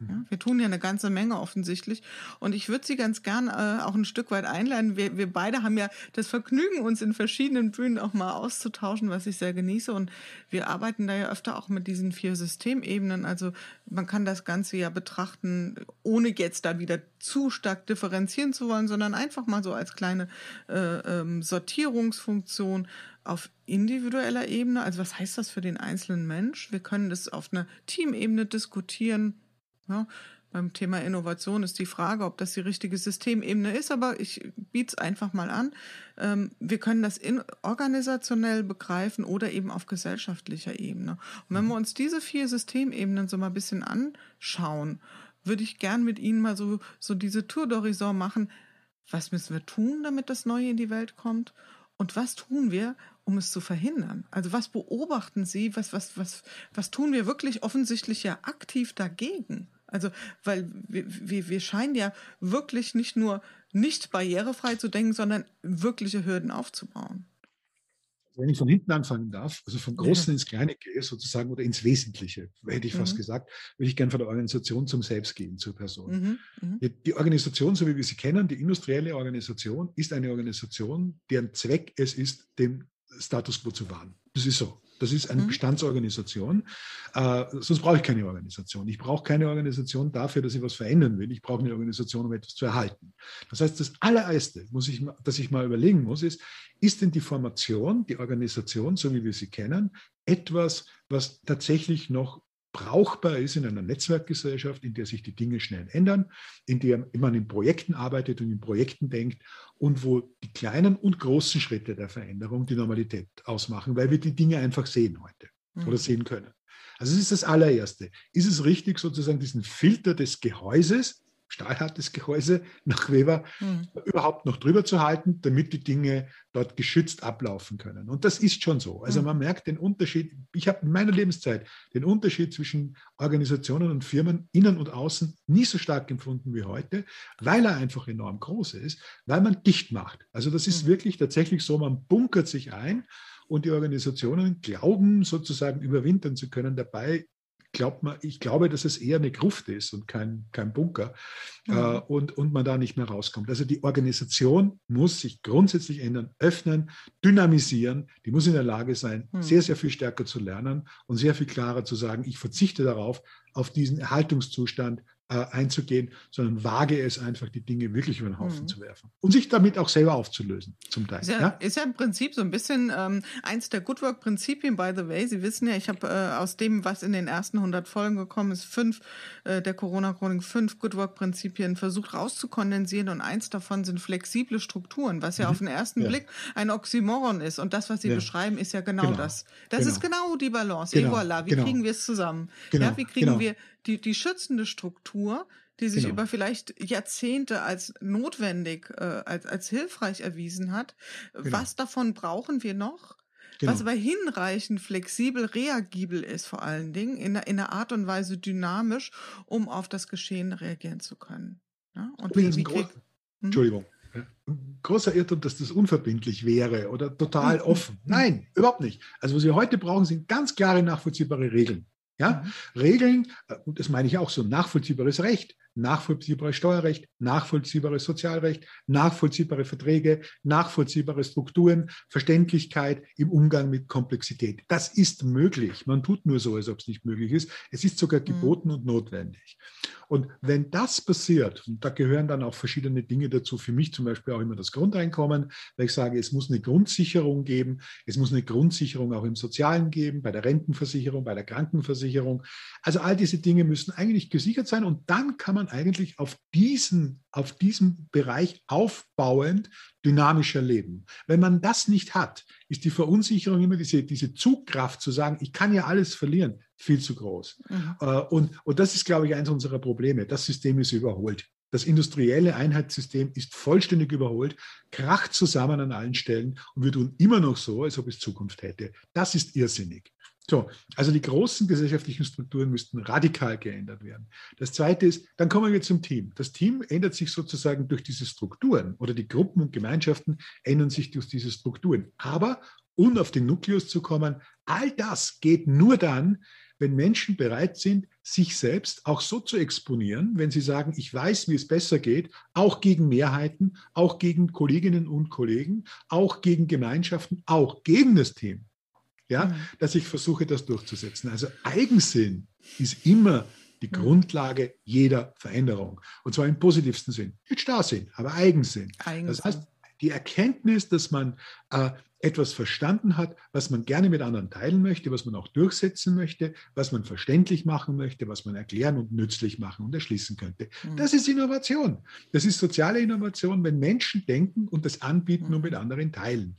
Ja, wir tun ja eine ganze Menge offensichtlich. Und ich würde Sie ganz gern äh, auch ein Stück weit einladen. Wir, wir beide haben ja das Vergnügen, uns in verschiedenen Bühnen auch mal auszutauschen, was ich sehr genieße. Und wir arbeiten da ja öfter auch mit diesen vier Systemebenen. Also man kann das Ganze ja betrachten, ohne jetzt da wieder zu stark differenzieren zu wollen, sondern einfach mal so als kleine äh, ähm, Sortierungsfunktion auf individueller Ebene. Also was heißt das für den einzelnen Mensch? Wir können das auf einer Teamebene diskutieren ja, beim Thema Innovation ist die Frage, ob das die richtige Systemebene ist, aber ich biete es einfach mal an. Ähm, wir können das in, organisationell begreifen oder eben auf gesellschaftlicher Ebene. Und wenn wir uns diese vier Systemebenen so mal ein bisschen anschauen, würde ich gern mit Ihnen mal so, so diese Tour d'Horizon machen. Was müssen wir tun, damit das Neue in die Welt kommt? Und was tun wir, um es zu verhindern? Also was beobachten Sie? Was, was, was, was tun wir wirklich offensichtlich ja aktiv dagegen? Also, weil wir, wir, wir scheinen ja wirklich nicht nur nicht barrierefrei zu denken, sondern wirkliche Hürden aufzubauen. Wenn ich von hinten anfangen darf, also vom Großen ja. ins Kleine gehe, sozusagen, oder ins Wesentliche, hätte ich fast mhm. gesagt, würde ich gerne von der Organisation zum Selbst gehen, zur Person. Mhm. Mhm. Die Organisation, so wie wir sie kennen, die industrielle Organisation, ist eine Organisation, deren Zweck es ist, den Status quo zu wahren. Das ist so. Das ist eine mhm. Bestandsorganisation. Äh, sonst brauche ich keine Organisation. Ich brauche keine Organisation dafür, dass ich was verändern will. Ich brauche eine Organisation, um etwas zu erhalten. Das heißt, das allererste, muss ich, dass ich mal überlegen muss, ist, ist denn die Formation, die Organisation, so wie wir sie kennen, etwas, was tatsächlich noch brauchbar ist in einer Netzwerkgesellschaft, in der sich die Dinge schnell ändern, in der man in Projekten arbeitet und in Projekten denkt und wo die kleinen und großen Schritte der Veränderung die Normalität ausmachen, weil wir die Dinge einfach sehen heute mhm. oder sehen können. Also es ist das allererste. Ist es richtig, sozusagen diesen Filter des Gehäuses stahlhartes Gehäuse nach Weber mhm. überhaupt noch drüber zu halten, damit die Dinge dort geschützt ablaufen können. Und das ist schon so. Also mhm. man merkt den Unterschied. Ich habe in meiner Lebenszeit den Unterschied zwischen Organisationen und Firmen innen und außen nie so stark empfunden wie heute, weil er einfach enorm groß ist, weil man dicht macht. Also das ist mhm. wirklich tatsächlich so, man bunkert sich ein und die Organisationen glauben sozusagen überwintern zu können. Dabei glaubt man, ich glaube, dass es eher eine Gruft ist und kein, kein Bunker mhm. äh, und, und man da nicht mehr rauskommt. Also die Organisation muss sich grundsätzlich ändern, öffnen, dynamisieren. Die muss in der Lage sein, mhm. sehr, sehr viel stärker zu lernen und sehr viel klarer zu sagen, ich verzichte darauf, auf diesen Erhaltungszustand äh, einzugehen, sondern wage es einfach, die Dinge wirklich über den Haufen mhm. zu werfen und sich damit auch selber aufzulösen, zum Teil. Ist ja, ja? Ist ja im Prinzip so ein bisschen ähm, eins der Good Work-Prinzipien, by the way. Sie wissen ja, ich habe äh, aus dem, was in den ersten 100 Folgen gekommen ist, fünf äh, der Corona-Chronik, fünf Good Work-Prinzipien versucht rauszukondensieren und eins davon sind flexible Strukturen, was ja mhm. auf den ersten ja. Blick ein Oxymoron ist. Und das, was Sie ja. beschreiben, ist ja genau, genau. das. Das genau. ist genau die Balance. Genau. Et voilà, wie genau. kriegen wir es zusammen? Genau. Ja, wie kriegen genau. wir die, die schützende Struktur, die sich genau. über vielleicht Jahrzehnte als notwendig, äh, als, als hilfreich erwiesen hat. Genau. Was davon brauchen wir noch? Genau. Was aber hinreichend flexibel, reagibel ist vor allen Dingen, in, in einer Art und Weise dynamisch, um auf das Geschehen reagieren zu können. Ja? Und wie, wie krieg, hm? Entschuldigung. großer Irrtum, dass das unverbindlich wäre oder total hm, hm, offen. Nein, überhaupt nicht. Also was wir heute brauchen, sind ganz klare, nachvollziehbare Regeln. Ja? Mhm. Regeln, äh, und das meine ich auch so, nachvollziehbares Recht, nachvollziehbares Steuerrecht, nachvollziehbares Sozialrecht, nachvollziehbare Verträge, nachvollziehbare Strukturen, Verständlichkeit im Umgang mit Komplexität. Das ist möglich. Man tut nur so, als ob es nicht möglich ist. Es ist sogar mhm. geboten mhm. und notwendig. Und wenn das passiert, und da gehören dann auch verschiedene Dinge dazu, für mich zum Beispiel auch immer das Grundeinkommen, weil ich sage, es muss eine Grundsicherung geben, es muss eine Grundsicherung auch im Sozialen geben, bei der Rentenversicherung, bei der Krankenversicherung. Also all diese Dinge müssen eigentlich gesichert sein und dann kann man eigentlich auf diesen, auf diesem Bereich aufbauend dynamischer leben. Wenn man das nicht hat, ist die Verunsicherung immer diese, diese Zugkraft zu sagen, ich kann ja alles verlieren, viel zu groß. Mhm. Äh, und, und das ist, glaube ich, eines unserer Probleme. Das System ist überholt. Das industrielle Einheitssystem ist vollständig überholt, kracht zusammen an allen Stellen und wir tun immer noch so, als ob es Zukunft hätte. Das ist irrsinnig. So, also die großen gesellschaftlichen Strukturen müssten radikal geändert werden. Das Zweite ist, dann kommen wir zum Team. Das Team ändert sich sozusagen durch diese Strukturen oder die Gruppen und Gemeinschaften ändern sich durch diese Strukturen. Aber, um auf den Nukleus zu kommen, all das geht nur dann, wenn Menschen bereit sind, sich selbst auch so zu exponieren, wenn sie sagen, ich weiß, wie es besser geht, auch gegen Mehrheiten, auch gegen Kolleginnen und Kollegen, auch gegen Gemeinschaften, auch gegen das Team ja, mhm. dass ich versuche, das durchzusetzen. Also Eigensinn ist immer die mhm. Grundlage jeder Veränderung. Und zwar im positivsten Sinn. Nicht Starrsinn, aber Eigensinn. Eigensinn. Das heißt, die Erkenntnis, dass man äh, etwas verstanden hat, was man gerne mit anderen teilen möchte, was man auch durchsetzen möchte, was man verständlich machen möchte, was man erklären und nützlich machen und erschließen könnte. Mhm. Das ist Innovation. Das ist soziale Innovation, wenn Menschen denken und das anbieten mhm. und mit anderen teilen.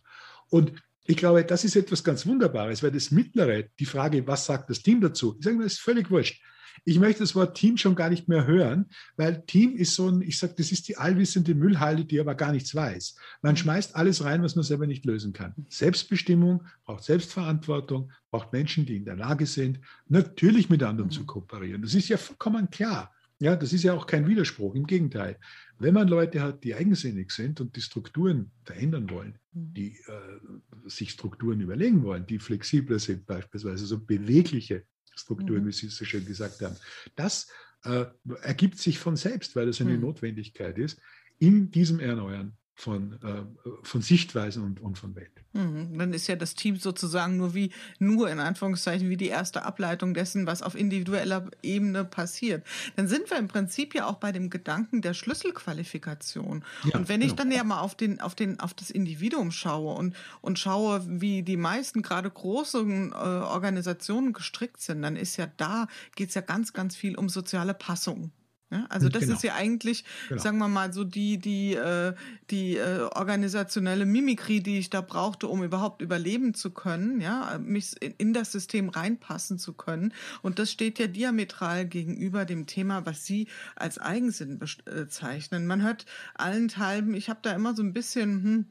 Und ich glaube, das ist etwas ganz Wunderbares, weil das Mittlere, die Frage, was sagt das Team dazu? Ich sage das ist völlig wurscht. Ich möchte das Wort Team schon gar nicht mehr hören, weil Team ist so ein, ich sage, das ist die allwissende Müllhalde, die aber gar nichts weiß. Man mhm. schmeißt alles rein, was man selber nicht lösen kann. Selbstbestimmung braucht Selbstverantwortung, braucht Menschen, die in der Lage sind, natürlich mit anderen zu mhm. kooperieren. Das ist ja vollkommen klar. Ja, das ist ja auch kein Widerspruch. Im Gegenteil. Wenn man Leute hat, die eigensinnig sind und die Strukturen verändern wollen, mhm. die äh, sich Strukturen überlegen wollen, die flexibler sind, beispielsweise so bewegliche Strukturen, mhm. wie Sie so schön gesagt haben, das äh, ergibt sich von selbst, weil es eine mhm. Notwendigkeit ist, in diesem Erneuern von, äh, von Sichtweisen und, und von Welt. Mhm. Dann ist ja das Team sozusagen nur wie, nur in Anführungszeichen, wie die erste Ableitung dessen, was auf individueller Ebene passiert. Dann sind wir im Prinzip ja auch bei dem Gedanken der Schlüsselqualifikation. Ja, und wenn ich genau. dann ja mal auf den, auf den, auf das Individuum schaue und, und schaue, wie die meisten gerade großen äh, Organisationen gestrickt sind, dann ist ja da, geht es ja ganz, ganz viel um soziale Passung. Ja, also das genau. ist ja eigentlich, genau. sagen wir mal, so die, die, äh, die äh, organisationelle Mimikrie, die ich da brauchte, um überhaupt überleben zu können, ja, mich in, das System reinpassen zu können. Und das steht ja diametral gegenüber dem Thema, was Sie als Eigensinn bezeichnen. Man hört allenthalben, ich habe da immer so ein bisschen, hm,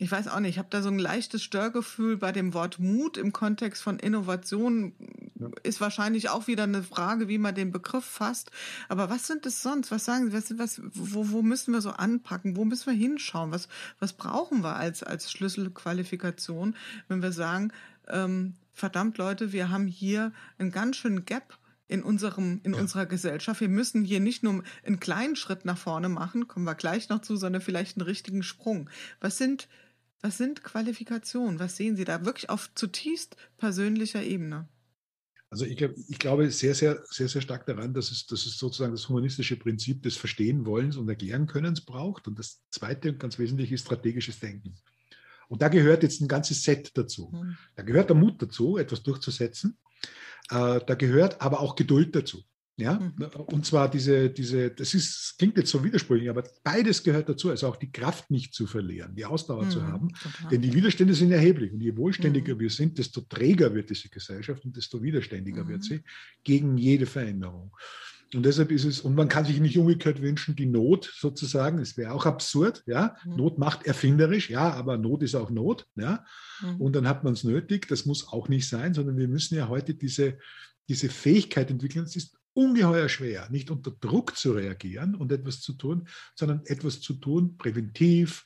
ich weiß auch nicht, ich habe da so ein leichtes Störgefühl bei dem Wort Mut im Kontext von Innovation. Ja. Ist wahrscheinlich auch wieder eine Frage, wie man den Begriff fasst. Aber was sind es sonst? Was sagen Sie? Was, was, wo, wo müssen wir so anpacken? Wo müssen wir hinschauen? Was, was brauchen wir als, als Schlüsselqualifikation, wenn wir sagen, ähm, verdammt Leute, wir haben hier einen ganz schönen Gap in unserem, in ja. unserer Gesellschaft. Wir müssen hier nicht nur einen kleinen Schritt nach vorne machen, kommen wir gleich noch zu, sondern vielleicht einen richtigen Sprung. Was sind was sind Qualifikationen? Was sehen Sie da wirklich auf zutiefst persönlicher Ebene? Also ich, glaub, ich glaube sehr, sehr, sehr, sehr stark daran, dass es, dass es sozusagen das humanistische Prinzip des Verstehen Wollens und Erklären Könnens braucht. Und das zweite und ganz wesentlich ist strategisches Denken. Und da gehört jetzt ein ganzes Set dazu. Hm. Da gehört der Mut dazu, etwas durchzusetzen. Äh, da gehört aber auch Geduld dazu. Ja, mhm. und zwar diese, diese, das ist, klingt jetzt so widersprüchlich, aber beides gehört dazu, also auch die Kraft nicht zu verlieren, die Ausdauer mhm, zu haben. Total. Denn die Widerstände sind erheblich. Und je wohlständiger mhm. wir sind, desto träger wird diese Gesellschaft und desto widerständiger wird mhm. sie gegen jede Veränderung. Und deshalb ist es, und man kann sich nicht umgekehrt wünschen, die Not sozusagen, es wäre auch absurd, ja. Mhm. Not macht erfinderisch, ja, aber Not ist auch Not, ja. Mhm. Und dann hat man es nötig, das muss auch nicht sein, sondern wir müssen ja heute diese, diese Fähigkeit entwickeln. Es ist ungeheuer schwer, nicht unter Druck zu reagieren und etwas zu tun, sondern etwas zu tun, präventiv,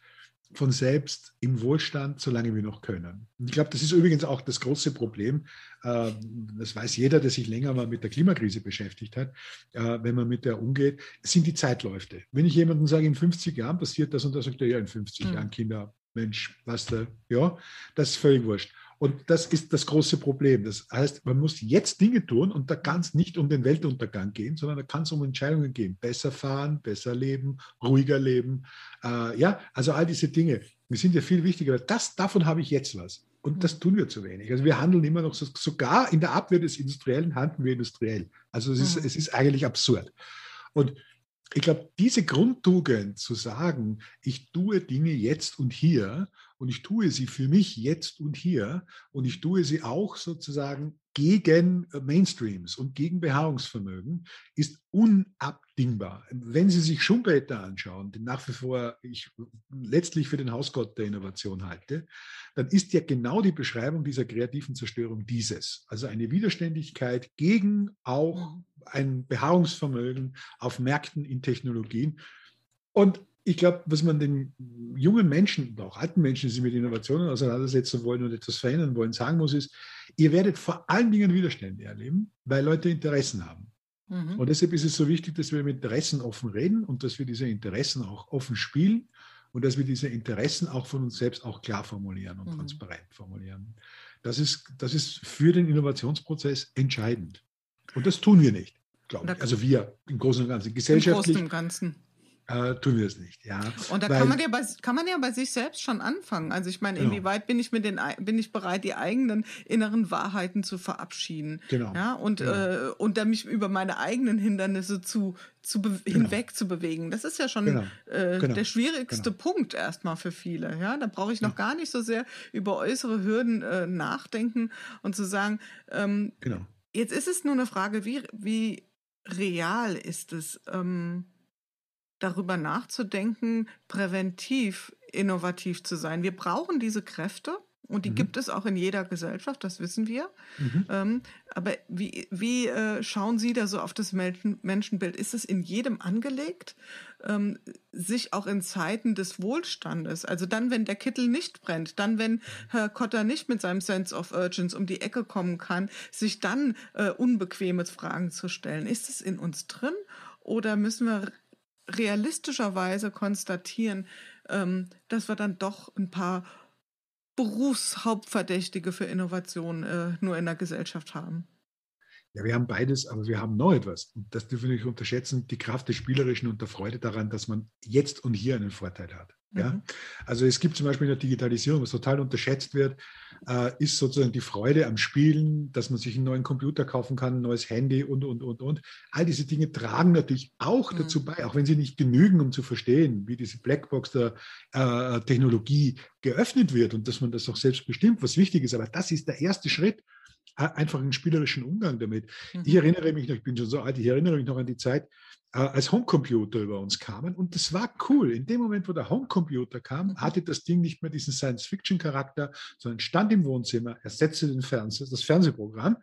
von selbst im Wohlstand, solange wir noch können. Und ich glaube, das ist übrigens auch das große Problem. Ähm, das weiß jeder, der sich länger mal mit der Klimakrise beschäftigt hat, äh, wenn man mit der umgeht, sind die Zeitläufe. Wenn ich jemandem sage, in 50 Jahren passiert das und das, sagt er, ja, in 50 mhm. Jahren Kinder, Mensch, was da, ja, das ist völlig wurscht. Und das ist das große Problem. Das heißt, man muss jetzt Dinge tun und da kann es nicht um den Weltuntergang gehen, sondern da kann es um Entscheidungen gehen. Besser fahren, besser leben, ruhiger leben. Äh, ja, also all diese Dinge, die sind ja viel wichtiger. Das, davon habe ich jetzt was. Und das tun wir zu wenig. Also wir handeln immer noch so, sogar in der Abwehr des Industriellen handeln wir industriell. Also es ist, mhm. es ist eigentlich absurd. Und ich glaube, diese Grundtugend zu sagen, ich tue Dinge jetzt und hier und ich tue sie für mich jetzt und hier und ich tue sie auch sozusagen gegen äh, Mainstreams und gegen Beharrungsvermögen, ist unabdingbar. Wenn Sie sich Schumpeter anschauen, den nach wie vor ich letztlich für den Hausgott der Innovation halte, dann ist ja genau die Beschreibung dieser kreativen Zerstörung dieses. Also eine Widerständigkeit gegen auch mhm. ein Beharrungsvermögen auf Märkten in Technologien. Und ich glaube, was man den jungen Menschen, auch alten Menschen, die sich mit Innovationen auseinandersetzen wollen und etwas verändern wollen, sagen muss, ist, ihr werdet vor allen Dingen Widerstände erleben, weil Leute Interessen haben. Mhm. Und deshalb ist es so wichtig, dass wir mit Interessen offen reden und dass wir diese Interessen auch offen spielen und dass wir diese Interessen auch von uns selbst auch klar formulieren und mhm. transparent formulieren. Das ist, das ist für den Innovationsprozess entscheidend. Und das tun wir nicht, glaube ich. Also wir im Großen und Ganzen. Gesellschaftlich. Im Großen und Ganzen äh, tun wir es nicht, ja. Und da Weil, kann man ja bei kann man ja bei sich selbst schon anfangen. Also ich meine, genau. inwieweit bin ich mit den bin ich bereit, die eigenen inneren Wahrheiten zu verabschieden, genau. ja, und genau. äh, und dann mich über meine eigenen Hindernisse zu zu genau. hinweg zu bewegen. Das ist ja schon genau. äh, genau. der schwierigste. Punkt erstmal für viele. Ja, da brauche ich noch gar nicht so sehr über äußere Hürden äh, nachdenken und zu sagen, ähm, genau. jetzt ist es nur eine Frage, wie wie real ist es? Ähm, darüber nachzudenken, präventiv innovativ zu sein. Wir brauchen diese Kräfte und die mhm. gibt es auch in jeder Gesellschaft, das wissen wir. Mhm. Ähm, aber wie, wie äh, schauen Sie da so auf das Menschenbild? Ist es in jedem angelegt, ähm, sich auch in Zeiten des Wohlstandes, also dann, wenn der Kittel nicht brennt, dann, wenn Herr Kotter nicht mit seinem Sense of Urgence um die Ecke kommen kann, sich dann äh, unbequeme Fragen zu stellen? Ist es in uns drin oder müssen wir realistischerweise konstatieren, ähm, dass wir dann doch ein paar Berufshauptverdächtige für Innovation äh, nur in der Gesellschaft haben. Ja, wir haben beides, aber wir haben noch etwas. Und das dürfen wir nicht unterschätzen, die Kraft des Spielerischen und der Freude daran, dass man jetzt und hier einen Vorteil hat. Ja? Mhm. Also es gibt zum Beispiel in der Digitalisierung, was total unterschätzt wird, äh, ist sozusagen die Freude am Spielen, dass man sich einen neuen Computer kaufen kann, ein neues Handy und, und, und, und. All diese Dinge tragen natürlich auch mhm. dazu bei, auch wenn sie nicht genügen, um zu verstehen, wie diese Blackbox der äh, Technologie geöffnet wird und dass man das auch selbst bestimmt, was wichtig ist. Aber das ist der erste Schritt, einfach einen spielerischen Umgang damit. Mhm. Ich erinnere mich noch, ich bin schon so alt, ich erinnere mich noch an die Zeit, äh, als Homecomputer über uns kamen. Und das war cool. In dem Moment, wo der Homecomputer kam, mhm. hatte das Ding nicht mehr diesen Science-Fiction-Charakter, sondern stand im Wohnzimmer, ersetzte den Fernseher, das Fernsehprogramm.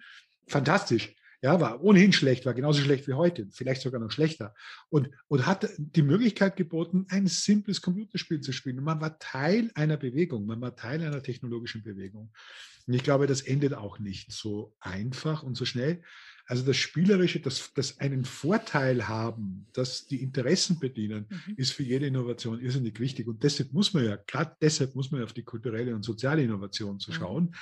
Fantastisch. Ja, war ohnehin schlecht, war genauso schlecht wie heute, vielleicht sogar noch schlechter. Und, und hat die Möglichkeit geboten, ein simples Computerspiel zu spielen. Und man war Teil einer Bewegung, man war Teil einer technologischen Bewegung. Und ich glaube, das endet auch nicht so einfach und so schnell. Also das Spielerische, das, das einen Vorteil haben, das die Interessen bedienen, mhm. ist für jede Innovation irrsinnig wichtig. Und deshalb muss man ja, gerade deshalb muss man ja auf die kulturelle und soziale Innovation zu schauen, mhm.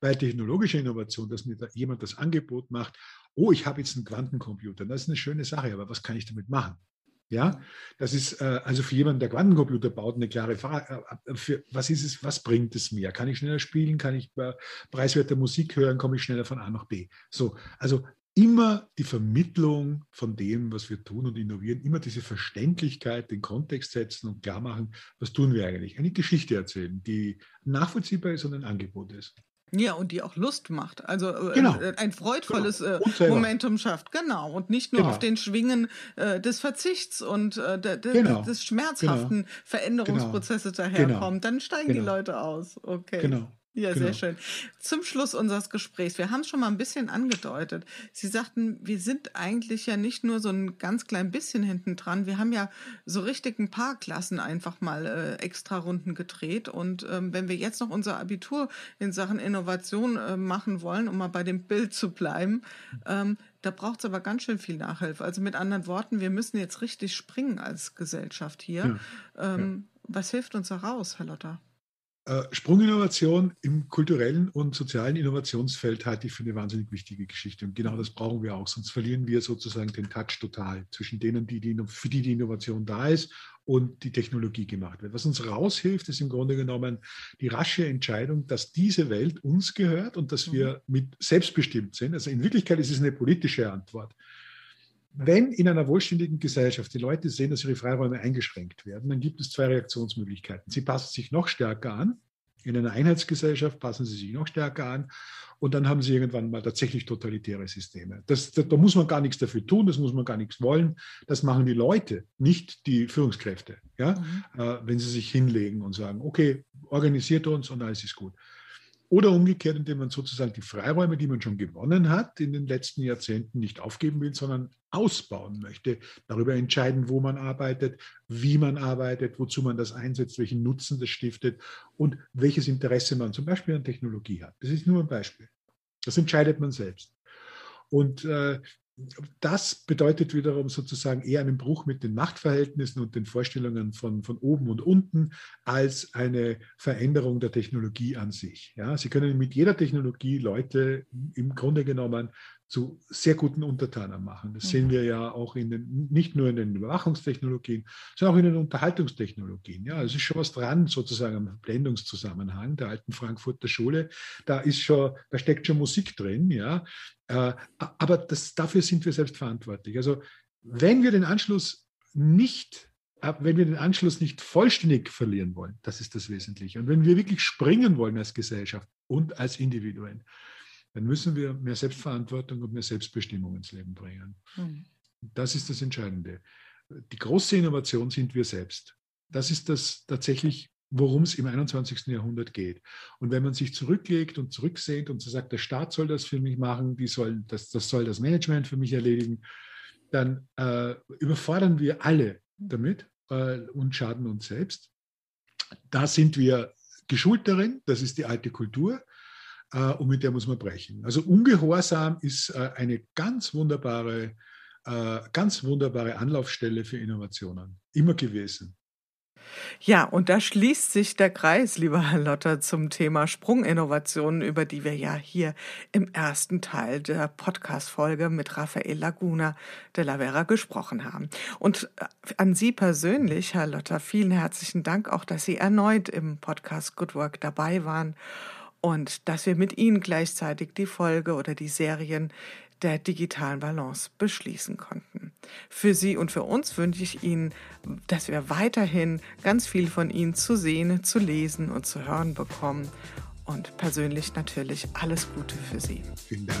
weil technologische Innovation, dass mir da jemand das Angebot macht, oh, ich habe jetzt einen Quantencomputer, das ist eine schöne Sache, aber was kann ich damit machen? Ja, das ist äh, also für jemanden, der Quantencomputer baut, eine klare Frage. Äh, äh, für, was ist es, was bringt es mir? Kann ich schneller spielen? Kann ich äh, preiswerte Musik hören? Komme ich schneller von A nach B? So, also immer die Vermittlung von dem, was wir tun und innovieren, immer diese Verständlichkeit, den Kontext setzen und klar machen, was tun wir eigentlich? Eine Geschichte erzählen, die nachvollziehbar ist und ein Angebot ist. Ja, und die auch Lust macht. Also äh, genau. äh, ein freudvolles genau. äh, Momentum schafft. Genau. Und nicht nur genau. auf den Schwingen äh, des Verzichts und äh, de, de, genau. des schmerzhaften genau. Veränderungsprozesses genau. daherkommt. Dann steigen die Leute aus. Okay. Genau. Ja, genau. sehr schön. Zum Schluss unseres Gesprächs. Wir haben es schon mal ein bisschen angedeutet. Sie sagten, wir sind eigentlich ja nicht nur so ein ganz klein bisschen hinten dran. Wir haben ja so richtig ein paar Klassen einfach mal äh, extra Runden gedreht. Und ähm, wenn wir jetzt noch unser Abitur in Sachen Innovation äh, machen wollen, um mal bei dem Bild zu bleiben, ähm, da braucht es aber ganz schön viel Nachhilfe. Also mit anderen Worten, wir müssen jetzt richtig springen als Gesellschaft hier. Ja. Ähm, ja. Was hilft uns da raus, Herr Lotter? Äh, Sprunginnovation im kulturellen und sozialen Innovationsfeld halte ich für eine wahnsinnig wichtige Geschichte. Und genau das brauchen wir auch, sonst verlieren wir sozusagen den Touch total zwischen denen, die, die für die die Innovation da ist und die Technologie gemacht wird. Was uns raushilft, ist im Grunde genommen die rasche Entscheidung, dass diese Welt uns gehört und dass wir mhm. mit selbstbestimmt sind. Also in Wirklichkeit ist es eine politische Antwort wenn in einer wohlständigen Gesellschaft die Leute sehen, dass ihre Freiräume eingeschränkt werden, dann gibt es zwei Reaktionsmöglichkeiten. Sie passen sich noch stärker an. In einer Einheitsgesellschaft passen sie sich noch stärker an. Und dann haben sie irgendwann mal tatsächlich totalitäre Systeme. Das, das, da muss man gar nichts dafür tun, das muss man gar nichts wollen. Das machen die Leute, nicht die Führungskräfte. Ja? Mhm. Äh, wenn sie sich hinlegen und sagen, okay, organisiert uns und alles ist gut. Oder umgekehrt, indem man sozusagen die Freiräume, die man schon gewonnen hat, in den letzten Jahrzehnten nicht aufgeben will, sondern ausbauen möchte, darüber entscheiden, wo man arbeitet, wie man arbeitet, wozu man das einsetzt, welchen Nutzen das stiftet und welches Interesse man zum Beispiel an Technologie hat. Das ist nur ein Beispiel. Das entscheidet man selbst. Und äh, das bedeutet wiederum sozusagen eher einen Bruch mit den Machtverhältnissen und den Vorstellungen von, von oben und unten als eine Veränderung der Technologie an sich. Ja, Sie können mit jeder Technologie Leute im Grunde genommen zu sehr guten Untertanen machen. Das sehen mhm. wir ja auch in den, nicht nur in den Überwachungstechnologien, sondern auch in den Unterhaltungstechnologien. Ja, es ist schon was dran, sozusagen am Blendungszusammenhang der alten Frankfurter Schule. Da ist schon, da steckt schon Musik drin, ja. Äh, aber das, dafür sind wir selbst verantwortlich. Also, wenn wir den Anschluss nicht äh, wenn wir den Anschluss nicht vollständig verlieren wollen, das ist das Wesentliche. Und wenn wir wirklich springen wollen als Gesellschaft und als Individuen, dann müssen wir mehr Selbstverantwortung und mehr Selbstbestimmung ins Leben bringen. Mhm. Das ist das Entscheidende. Die große Innovation sind wir selbst. Das ist das tatsächlich, worum es im 21. Jahrhundert geht. Und wenn man sich zurücklegt und zurücksehnt und so sagt, der Staat soll das für mich machen, die soll, das, das soll das Management für mich erledigen, dann äh, überfordern wir alle damit äh, und schaden uns selbst. Da sind wir geschult darin, das ist die alte Kultur. Äh, und mit der muss man brechen. Also Ungehorsam ist äh, eine ganz wunderbare, äh, ganz wunderbare Anlaufstelle für Innovationen, immer gewesen. Ja, und da schließt sich der Kreis, lieber Herr Lotter, zum Thema Sprunginnovationen, über die wir ja hier im ersten Teil der Podcast-Folge mit Raphael Laguna de la Vera gesprochen haben. Und äh, an Sie persönlich, Herr Lotter, vielen herzlichen Dank auch, dass Sie erneut im Podcast Good Work dabei waren und dass wir mit Ihnen gleichzeitig die Folge oder die Serien der digitalen Balance beschließen konnten. Für Sie und für uns wünsche ich Ihnen, dass wir weiterhin ganz viel von Ihnen zu sehen, zu lesen und zu hören bekommen. Und persönlich natürlich alles Gute für Sie. Vielen Dank.